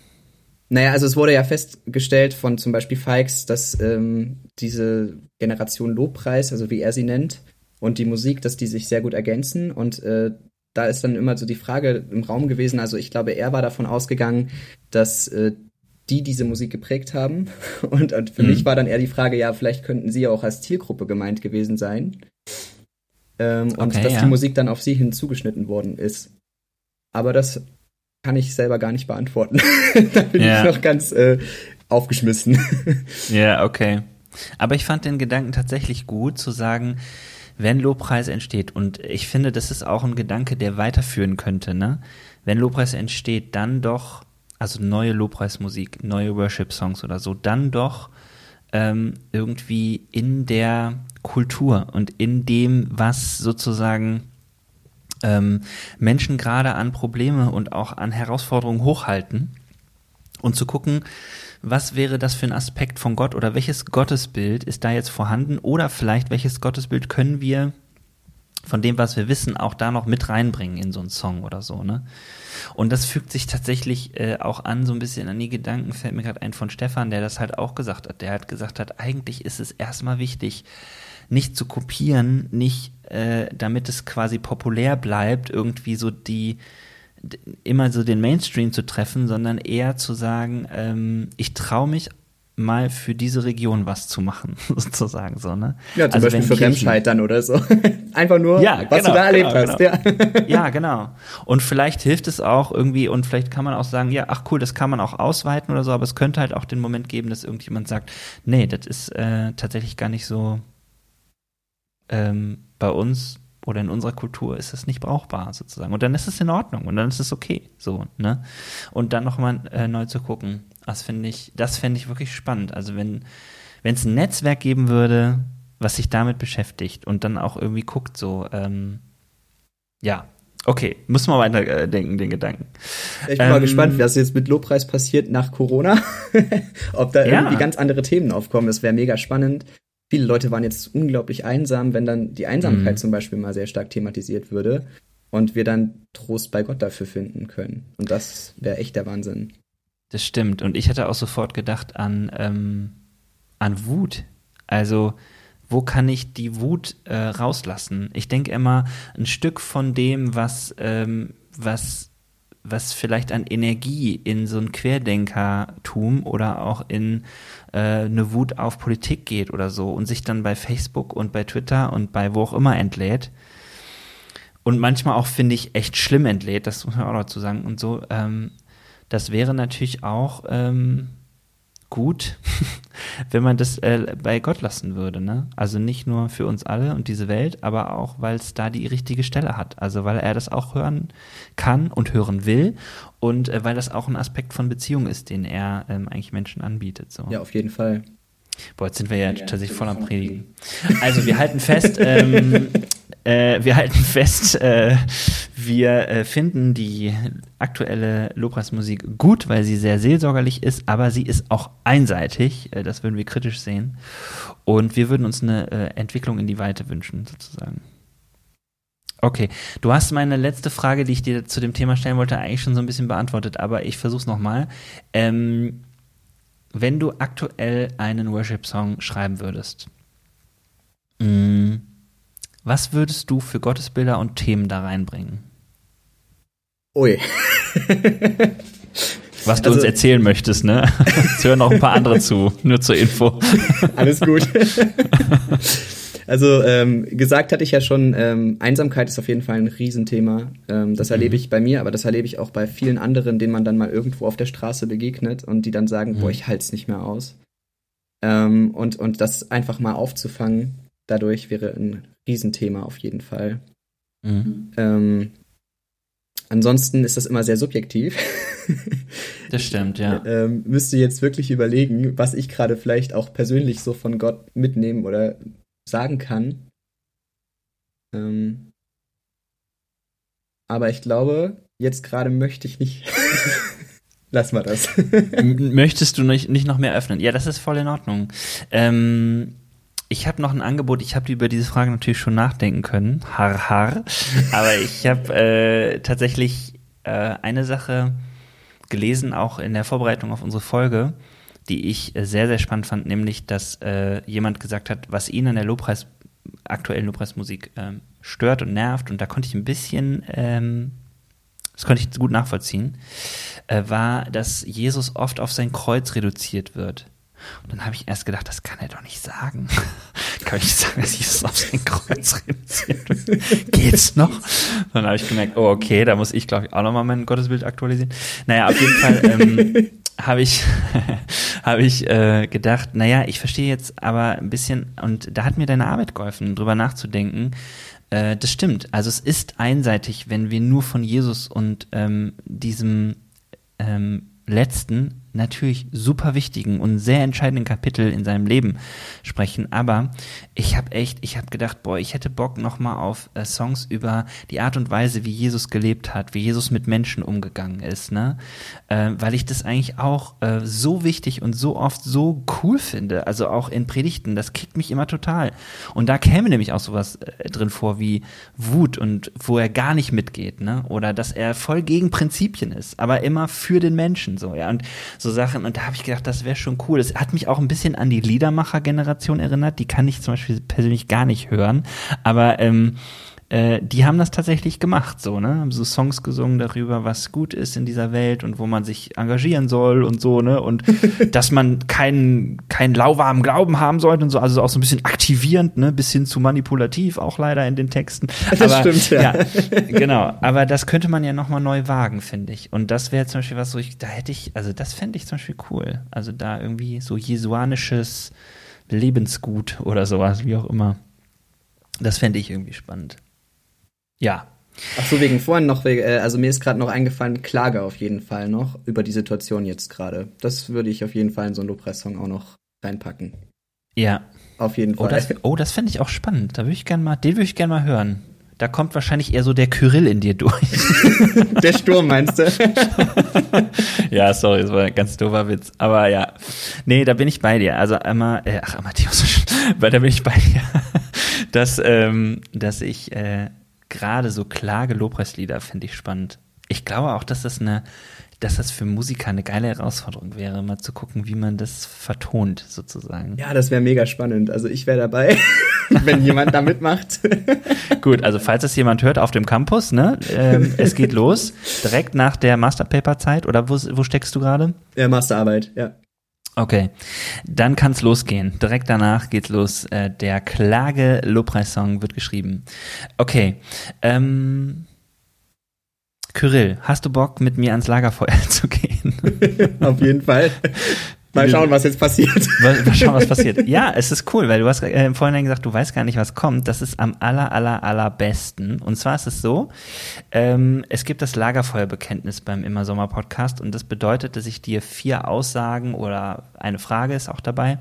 Naja, also es wurde ja festgestellt von zum Beispiel Fikes, dass ähm, diese Generation Lobpreis, also wie er sie nennt, und die Musik, dass die sich sehr gut ergänzen und äh, da ist dann immer so die Frage im Raum gewesen. Also ich glaube, er war davon ausgegangen, dass äh, die diese Musik geprägt haben. Und, und für mhm. mich war dann eher die Frage, ja, vielleicht könnten sie ja auch als Zielgruppe gemeint gewesen sein. Ähm, okay, und dass ja. die Musik dann auf sie hin zugeschnitten worden ist. Aber das kann ich selber gar nicht beantworten. da bin ja. ich noch ganz äh, aufgeschmissen. ja, okay. Aber ich fand den Gedanken tatsächlich gut, zu sagen, wenn Lobpreis entsteht, und ich finde, das ist auch ein Gedanke, der weiterführen könnte, ne? Wenn Lobpreis entsteht, dann doch, also neue Lobpreismusik, neue Worship-Songs oder so, dann doch ähm, irgendwie in der Kultur und in dem, was sozusagen ähm, Menschen gerade an Probleme und auch an Herausforderungen hochhalten und zu gucken, was wäre das für ein Aspekt von Gott oder welches Gottesbild ist da jetzt vorhanden oder vielleicht welches Gottesbild können wir von dem, was wir wissen, auch da noch mit reinbringen in so einen Song oder so, ne? Und das fügt sich tatsächlich äh, auch an, so ein bisschen an die Gedanken, fällt mir gerade ein von Stefan, der das halt auch gesagt hat. Der hat gesagt hat, eigentlich ist es erstmal wichtig, nicht zu kopieren, nicht, äh, damit es quasi populär bleibt, irgendwie so die, immer so den Mainstream zu treffen, sondern eher zu sagen, ähm, ich traue mich mal für diese Region was zu machen, sozusagen so, ne? Ja, zum also Beispiel für Remscheid dann oder so. Einfach nur, ja, was genau, du da erlebt genau, hast, genau. ja. ja, genau. Und vielleicht hilft es auch irgendwie und vielleicht kann man auch sagen, ja, ach cool, das kann man auch ausweiten oder so, aber es könnte halt auch den Moment geben, dass irgendjemand sagt, nee, das ist äh, tatsächlich gar nicht so ähm, bei uns oder in unserer Kultur ist es nicht brauchbar sozusagen. Und dann ist es in Ordnung und dann ist es okay, so, ne? Und dann nochmal äh, neu zu gucken, das finde ich, das fände ich wirklich spannend. Also wenn, es ein Netzwerk geben würde, was sich damit beschäftigt und dann auch irgendwie guckt, so, ähm, ja, Okay, muss man weiterdenken, den Gedanken. Ich bin ähm, mal gespannt, was jetzt mit Lobpreis passiert nach Corona. Ob da ja. irgendwie ganz andere Themen aufkommen. Das wäre mega spannend. Viele Leute waren jetzt unglaublich einsam, wenn dann die Einsamkeit mhm. zum Beispiel mal sehr stark thematisiert würde und wir dann Trost bei Gott dafür finden können. Und das wäre echt der Wahnsinn. Das stimmt. Und ich hatte auch sofort gedacht an, ähm, an Wut. Also, wo kann ich die Wut äh, rauslassen? Ich denke immer, ein Stück von dem, was, ähm, was, was vielleicht an Energie in so ein Querdenkertum oder auch in äh, eine Wut auf Politik geht oder so und sich dann bei Facebook und bei Twitter und bei wo auch immer entlädt, und manchmal auch, finde ich, echt schlimm entlädt, das muss man auch dazu sagen. Und so, ähm, das wäre natürlich auch ähm, gut, wenn man das äh, bei Gott lassen würde. Ne? Also nicht nur für uns alle und diese Welt, aber auch, weil es da die richtige Stelle hat. Also weil er das auch hören kann und hören will und äh, weil das auch ein Aspekt von Beziehung ist, den er ähm, eigentlich Menschen anbietet. So. Ja, auf jeden Fall. Boah, jetzt sind wir ja, ja tatsächlich voll am Predigen. Also wir halten fest, ähm, äh, wir halten fest, äh, wir äh, finden die aktuelle Lobpreismusik gut, weil sie sehr seelsorgerlich ist, aber sie ist auch einseitig. Äh, das würden wir kritisch sehen. Und wir würden uns eine äh, Entwicklung in die Weite wünschen, sozusagen. Okay, du hast meine letzte Frage, die ich dir zu dem Thema stellen wollte, eigentlich schon so ein bisschen beantwortet, aber ich versuche es nochmal. Ähm, wenn du aktuell einen Worship-Song schreiben würdest, mh, mm, was würdest du für Gottesbilder und Themen da reinbringen? Ui. Was du also, uns erzählen möchtest, ne? Es hören noch ein paar andere zu, nur zur Info. Alles gut. Also ähm, gesagt hatte ich ja schon, ähm, Einsamkeit ist auf jeden Fall ein Riesenthema. Ähm, das erlebe mhm. ich bei mir, aber das erlebe ich auch bei vielen anderen, denen man dann mal irgendwo auf der Straße begegnet und die dann sagen, mhm. boah, ich halte es nicht mehr aus. Ähm, und, und das einfach mal aufzufangen, dadurch wäre ein Riesenthema auf jeden Fall. Mhm. Ähm, ansonsten ist das immer sehr subjektiv. Das stimmt, ja. ähm, müsste jetzt wirklich überlegen, was ich gerade vielleicht auch persönlich so von Gott mitnehmen oder sagen kann. Ähm, aber ich glaube, jetzt gerade möchte ich nicht. Lass mal das. Möchtest du nicht, nicht noch mehr öffnen? Ja, das ist voll in Ordnung. Ähm, ich habe noch ein Angebot. Ich habe über diese Frage natürlich schon nachdenken können. Har, har. Aber ich habe äh, tatsächlich äh, eine Sache gelesen, auch in der Vorbereitung auf unsere Folge die ich äh, sehr, sehr spannend fand, nämlich, dass äh, jemand gesagt hat, was ihn an der Lobpreis, aktuellen Lobpreismusik ähm, stört und nervt, und da konnte ich ein bisschen, ähm, das konnte ich gut nachvollziehen, äh, war, dass Jesus oft auf sein Kreuz reduziert wird. Und dann habe ich erst gedacht, das kann er doch nicht sagen. kann ich nicht sagen, dass Jesus auf sein Kreuz reduziert wird. Geht's noch? Dann habe ich gemerkt, oh, okay, da muss ich, glaube ich, auch nochmal mein Gottesbild aktualisieren. Naja, auf jeden Fall ähm, habe ich, hab ich äh, gedacht, naja, ich verstehe jetzt aber ein bisschen, und da hat mir deine Arbeit geholfen, drüber nachzudenken. Äh, das stimmt. Also es ist einseitig, wenn wir nur von Jesus und ähm, diesem ähm, letzten natürlich super wichtigen und sehr entscheidenden Kapitel in seinem Leben sprechen. Aber ich habe echt, ich habe gedacht, boah, ich hätte Bock nochmal auf äh, Songs über die Art und Weise, wie Jesus gelebt hat, wie Jesus mit Menschen umgegangen ist, ne? Äh, weil ich das eigentlich auch äh, so wichtig und so oft so cool finde. Also auch in Predigten, das kickt mich immer total. Und da käme nämlich auch sowas äh, drin vor wie Wut und wo er gar nicht mitgeht, ne? Oder dass er voll gegen Prinzipien ist, aber immer für den Menschen so, ja. Und so Sachen. Und da habe ich gedacht, das wäre schon cool. Das hat mich auch ein bisschen an die Liedermacher-Generation erinnert. Die kann ich zum Beispiel persönlich gar nicht hören. Aber ähm, äh, die haben das tatsächlich gemacht, so, ne? Haben so Songs gesungen darüber, was gut ist in dieser Welt und wo man sich engagieren soll und so, ne? Und dass man keinen, keinen lauwarmen Glauben haben sollte und so, also auch so ein bisschen aktivierend, ne? Bis hin zu manipulativ auch leider in den Texten. Das Aber, stimmt, ja. ja. Genau. Aber das könnte man ja nochmal neu wagen, finde ich. Und das wäre zum Beispiel was, so ich, da hätte ich, also das fände ich zum Beispiel cool. Also da irgendwie so jesuanisches Lebensgut oder sowas, wie auch immer. Das fände ich irgendwie spannend. Ja. Ach so, wegen vorhin noch, äh, also mir ist gerade noch eingefallen, Klage auf jeden Fall noch über die Situation jetzt gerade. Das würde ich auf jeden Fall in so einen Lobpreis-Song auch noch reinpacken. Ja. Auf jeden Fall. Oh, das, oh, das fände ich auch spannend. Da würde ich gerne mal, den würde ich gerne mal hören. da kommt wahrscheinlich eher so der Kyrill in dir durch. der Sturm meinst du? ja, sorry, das war ein ganz doofer Witz. Aber ja, nee, da bin ich bei dir. Also einmal, äh, ach, Matthäus, da bin ich bei dir, dass, ähm, dass ich äh, gerade so Klage-Lobpreislieder finde ich spannend. Ich glaube auch, dass das eine dass das für Musiker eine geile Herausforderung wäre, mal zu gucken, wie man das vertont, sozusagen. Ja, das wäre mega spannend. Also ich wäre dabei, wenn jemand da mitmacht. Gut, also falls es jemand hört auf dem Campus, ne, ähm, es geht los, direkt nach der Masterpaper-Zeit, oder wo, wo steckst du gerade? Ja, Masterarbeit, ja. Okay, dann kann's losgehen. Direkt danach geht's los. Äh, der Klage-Lobpreis-Song wird geschrieben. Okay, ähm, Kyrill, hast du Bock, mit mir ans Lagerfeuer zu gehen? Auf jeden Fall. Mal schauen, was jetzt passiert. Mal, schauen, was passiert. Ja, es ist cool, weil du hast äh, vorhin gesagt, du weißt gar nicht, was kommt. Das ist am aller, aller, allerbesten. Und zwar ist es so, ähm, es gibt das Lagerfeuerbekenntnis beim Immer Sommer Podcast und das bedeutet, dass ich dir vier Aussagen oder eine Frage ist auch dabei,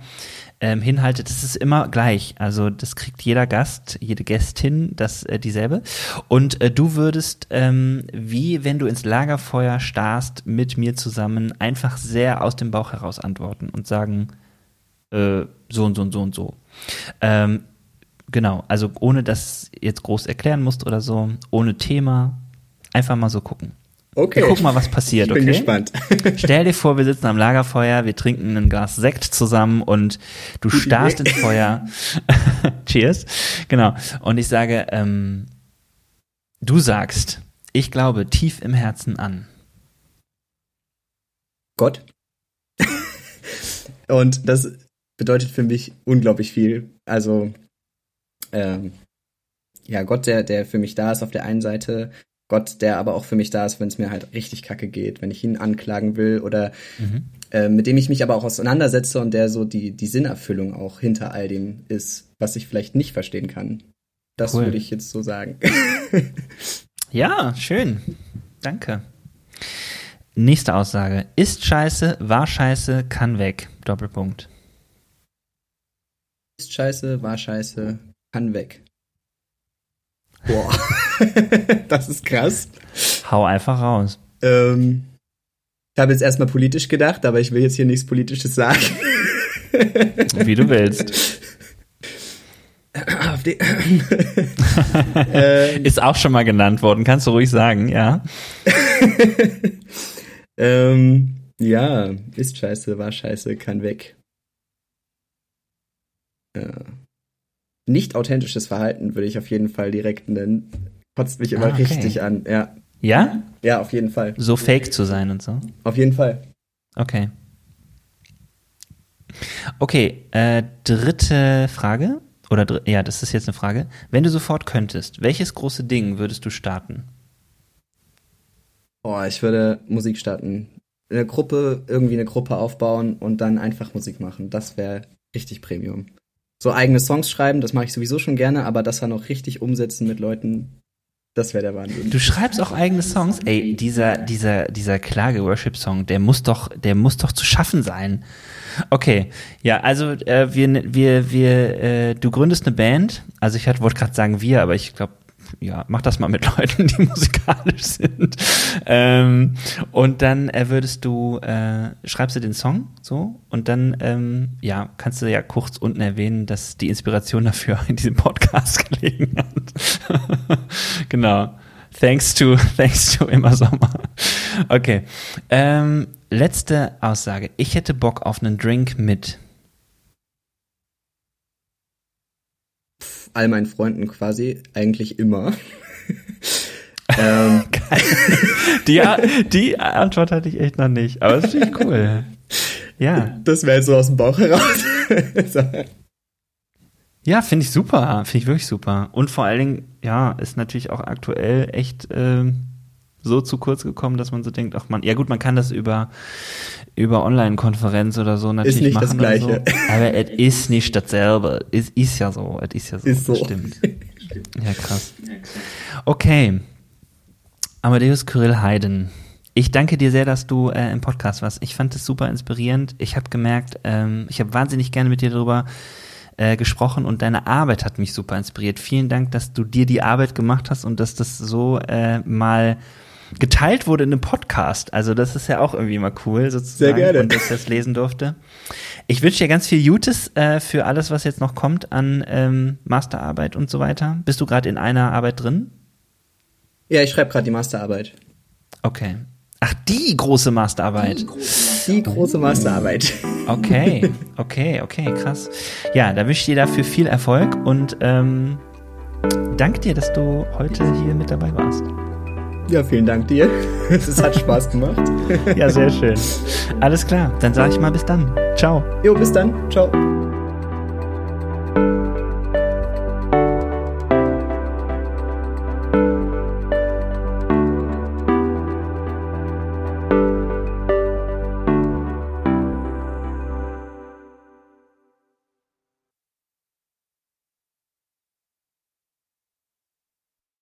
ähm, hinhaltet, das ist immer gleich. Also das kriegt jeder Gast, jede Gästin, das äh, dieselbe. Und äh, du würdest, ähm, wie wenn du ins Lagerfeuer starrst, mit mir zusammen einfach sehr aus dem Bauch heraus antworten und sagen, äh, so und so und so und so. Ähm, genau, also ohne dass jetzt groß erklären musst oder so, ohne Thema, einfach mal so gucken. Okay. Wir gucken mal, was passiert. Ich bin okay? gespannt. Stell dir vor, wir sitzen am Lagerfeuer, wir trinken ein Glas Sekt zusammen und du starrst ins Feuer. Cheers. Genau. Und ich sage, ähm, du sagst, ich glaube tief im Herzen an. Gott. und das bedeutet für mich unglaublich viel. Also, ähm, ja, Gott, der, der für mich da ist auf der einen Seite, Gott, der aber auch für mich da ist, wenn es mir halt richtig kacke geht, wenn ich ihn anklagen will oder mhm. äh, mit dem ich mich aber auch auseinandersetze und der so die, die Sinnerfüllung auch hinter all dem ist, was ich vielleicht nicht verstehen kann. Das cool. würde ich jetzt so sagen. ja, schön. Danke. Nächste Aussage. Ist scheiße, war scheiße, kann weg. Doppelpunkt. Ist scheiße, war scheiße, kann weg. Boah, das ist krass. Hau einfach raus. Ähm, ich habe jetzt erstmal politisch gedacht, aber ich will jetzt hier nichts Politisches sagen. Wie du willst. äh, ist auch schon mal genannt worden, kannst du ruhig sagen, ja. ähm, ja, ist scheiße, war scheiße, kann weg. Äh, nicht authentisches Verhalten würde ich auf jeden Fall direkt nennen. Kotzt mich immer ah, okay. richtig an, ja. Ja? Ja, auf jeden Fall. So fake zu sein und so? Auf jeden Fall. Okay. Okay, äh, dritte Frage. Oder dr ja, das ist jetzt eine Frage. Wenn du sofort könntest, welches große Ding würdest du starten? Boah, ich würde Musik starten. Eine Gruppe, irgendwie eine Gruppe aufbauen und dann einfach Musik machen. Das wäre richtig Premium so eigene Songs schreiben, das mache ich sowieso schon gerne, aber das dann auch richtig umsetzen mit Leuten, das wäre der Wahnsinn. Du schreibst auch eigene Songs? Ey, dieser, dieser, dieser Klage-Worship-Song, der muss doch, der muss doch zu schaffen sein. Okay, ja, also äh, wir, wir, wir, äh, du gründest eine Band. Also ich wollte gerade sagen wir, aber ich glaube, ja, mach das mal mit Leuten, die musikalisch sind. Ähm, und dann äh, würdest du, äh, schreibst du den Song so und dann, ähm, ja, kannst du ja kurz unten erwähnen, dass die Inspiration dafür in diesem Podcast gelegen hat. genau. Thanks to, thanks to immer Sommer. Okay. Ähm, letzte Aussage. Ich hätte Bock auf einen Drink mit all meinen Freunden quasi, eigentlich immer. ähm. die, die Antwort hatte ich echt noch nicht, aber das finde ich cool. Ja. Das wäre jetzt so aus dem Bauch heraus. so. Ja, finde ich super, finde ich wirklich super. Und vor allen Dingen, ja, ist natürlich auch aktuell echt ähm, so zu kurz gekommen, dass man so denkt, ach man, ja gut, man kann das über, über Online-Konferenz oder so natürlich ist nicht machen. Das Gleiche. So, aber es ist nicht dasselbe. Es ist ja so, es ist ja so. Ist so. Stimmt. Ja, krass. Okay. Amadeus Kyrill Heiden. Ich danke dir sehr, dass du äh, im Podcast warst. Ich fand es super inspirierend. Ich habe gemerkt, ähm, ich habe wahnsinnig gerne mit dir darüber äh, gesprochen und deine Arbeit hat mich super inspiriert. Vielen Dank, dass du dir die Arbeit gemacht hast und dass das so äh, mal geteilt wurde in einem Podcast. Also das ist ja auch irgendwie mal cool sozusagen. Sehr gerne. Und dass ich das lesen durfte. Ich wünsche dir ganz viel Gutes äh, für alles, was jetzt noch kommt an ähm, Masterarbeit und so weiter. Bist du gerade in einer Arbeit drin? Ja, ich schreibe gerade die Masterarbeit. Okay. Ach, die große Masterarbeit. Die große Masterarbeit. Okay, okay, okay, krass. Ja, da wünsche ich dir dafür viel Erfolg und ähm, danke dir, dass du heute hier mit dabei warst. Ja, vielen Dank dir. Es hat Spaß gemacht. Ja, sehr schön. Alles klar, dann sage ich mal bis dann. Ciao. Jo, bis dann. Ciao.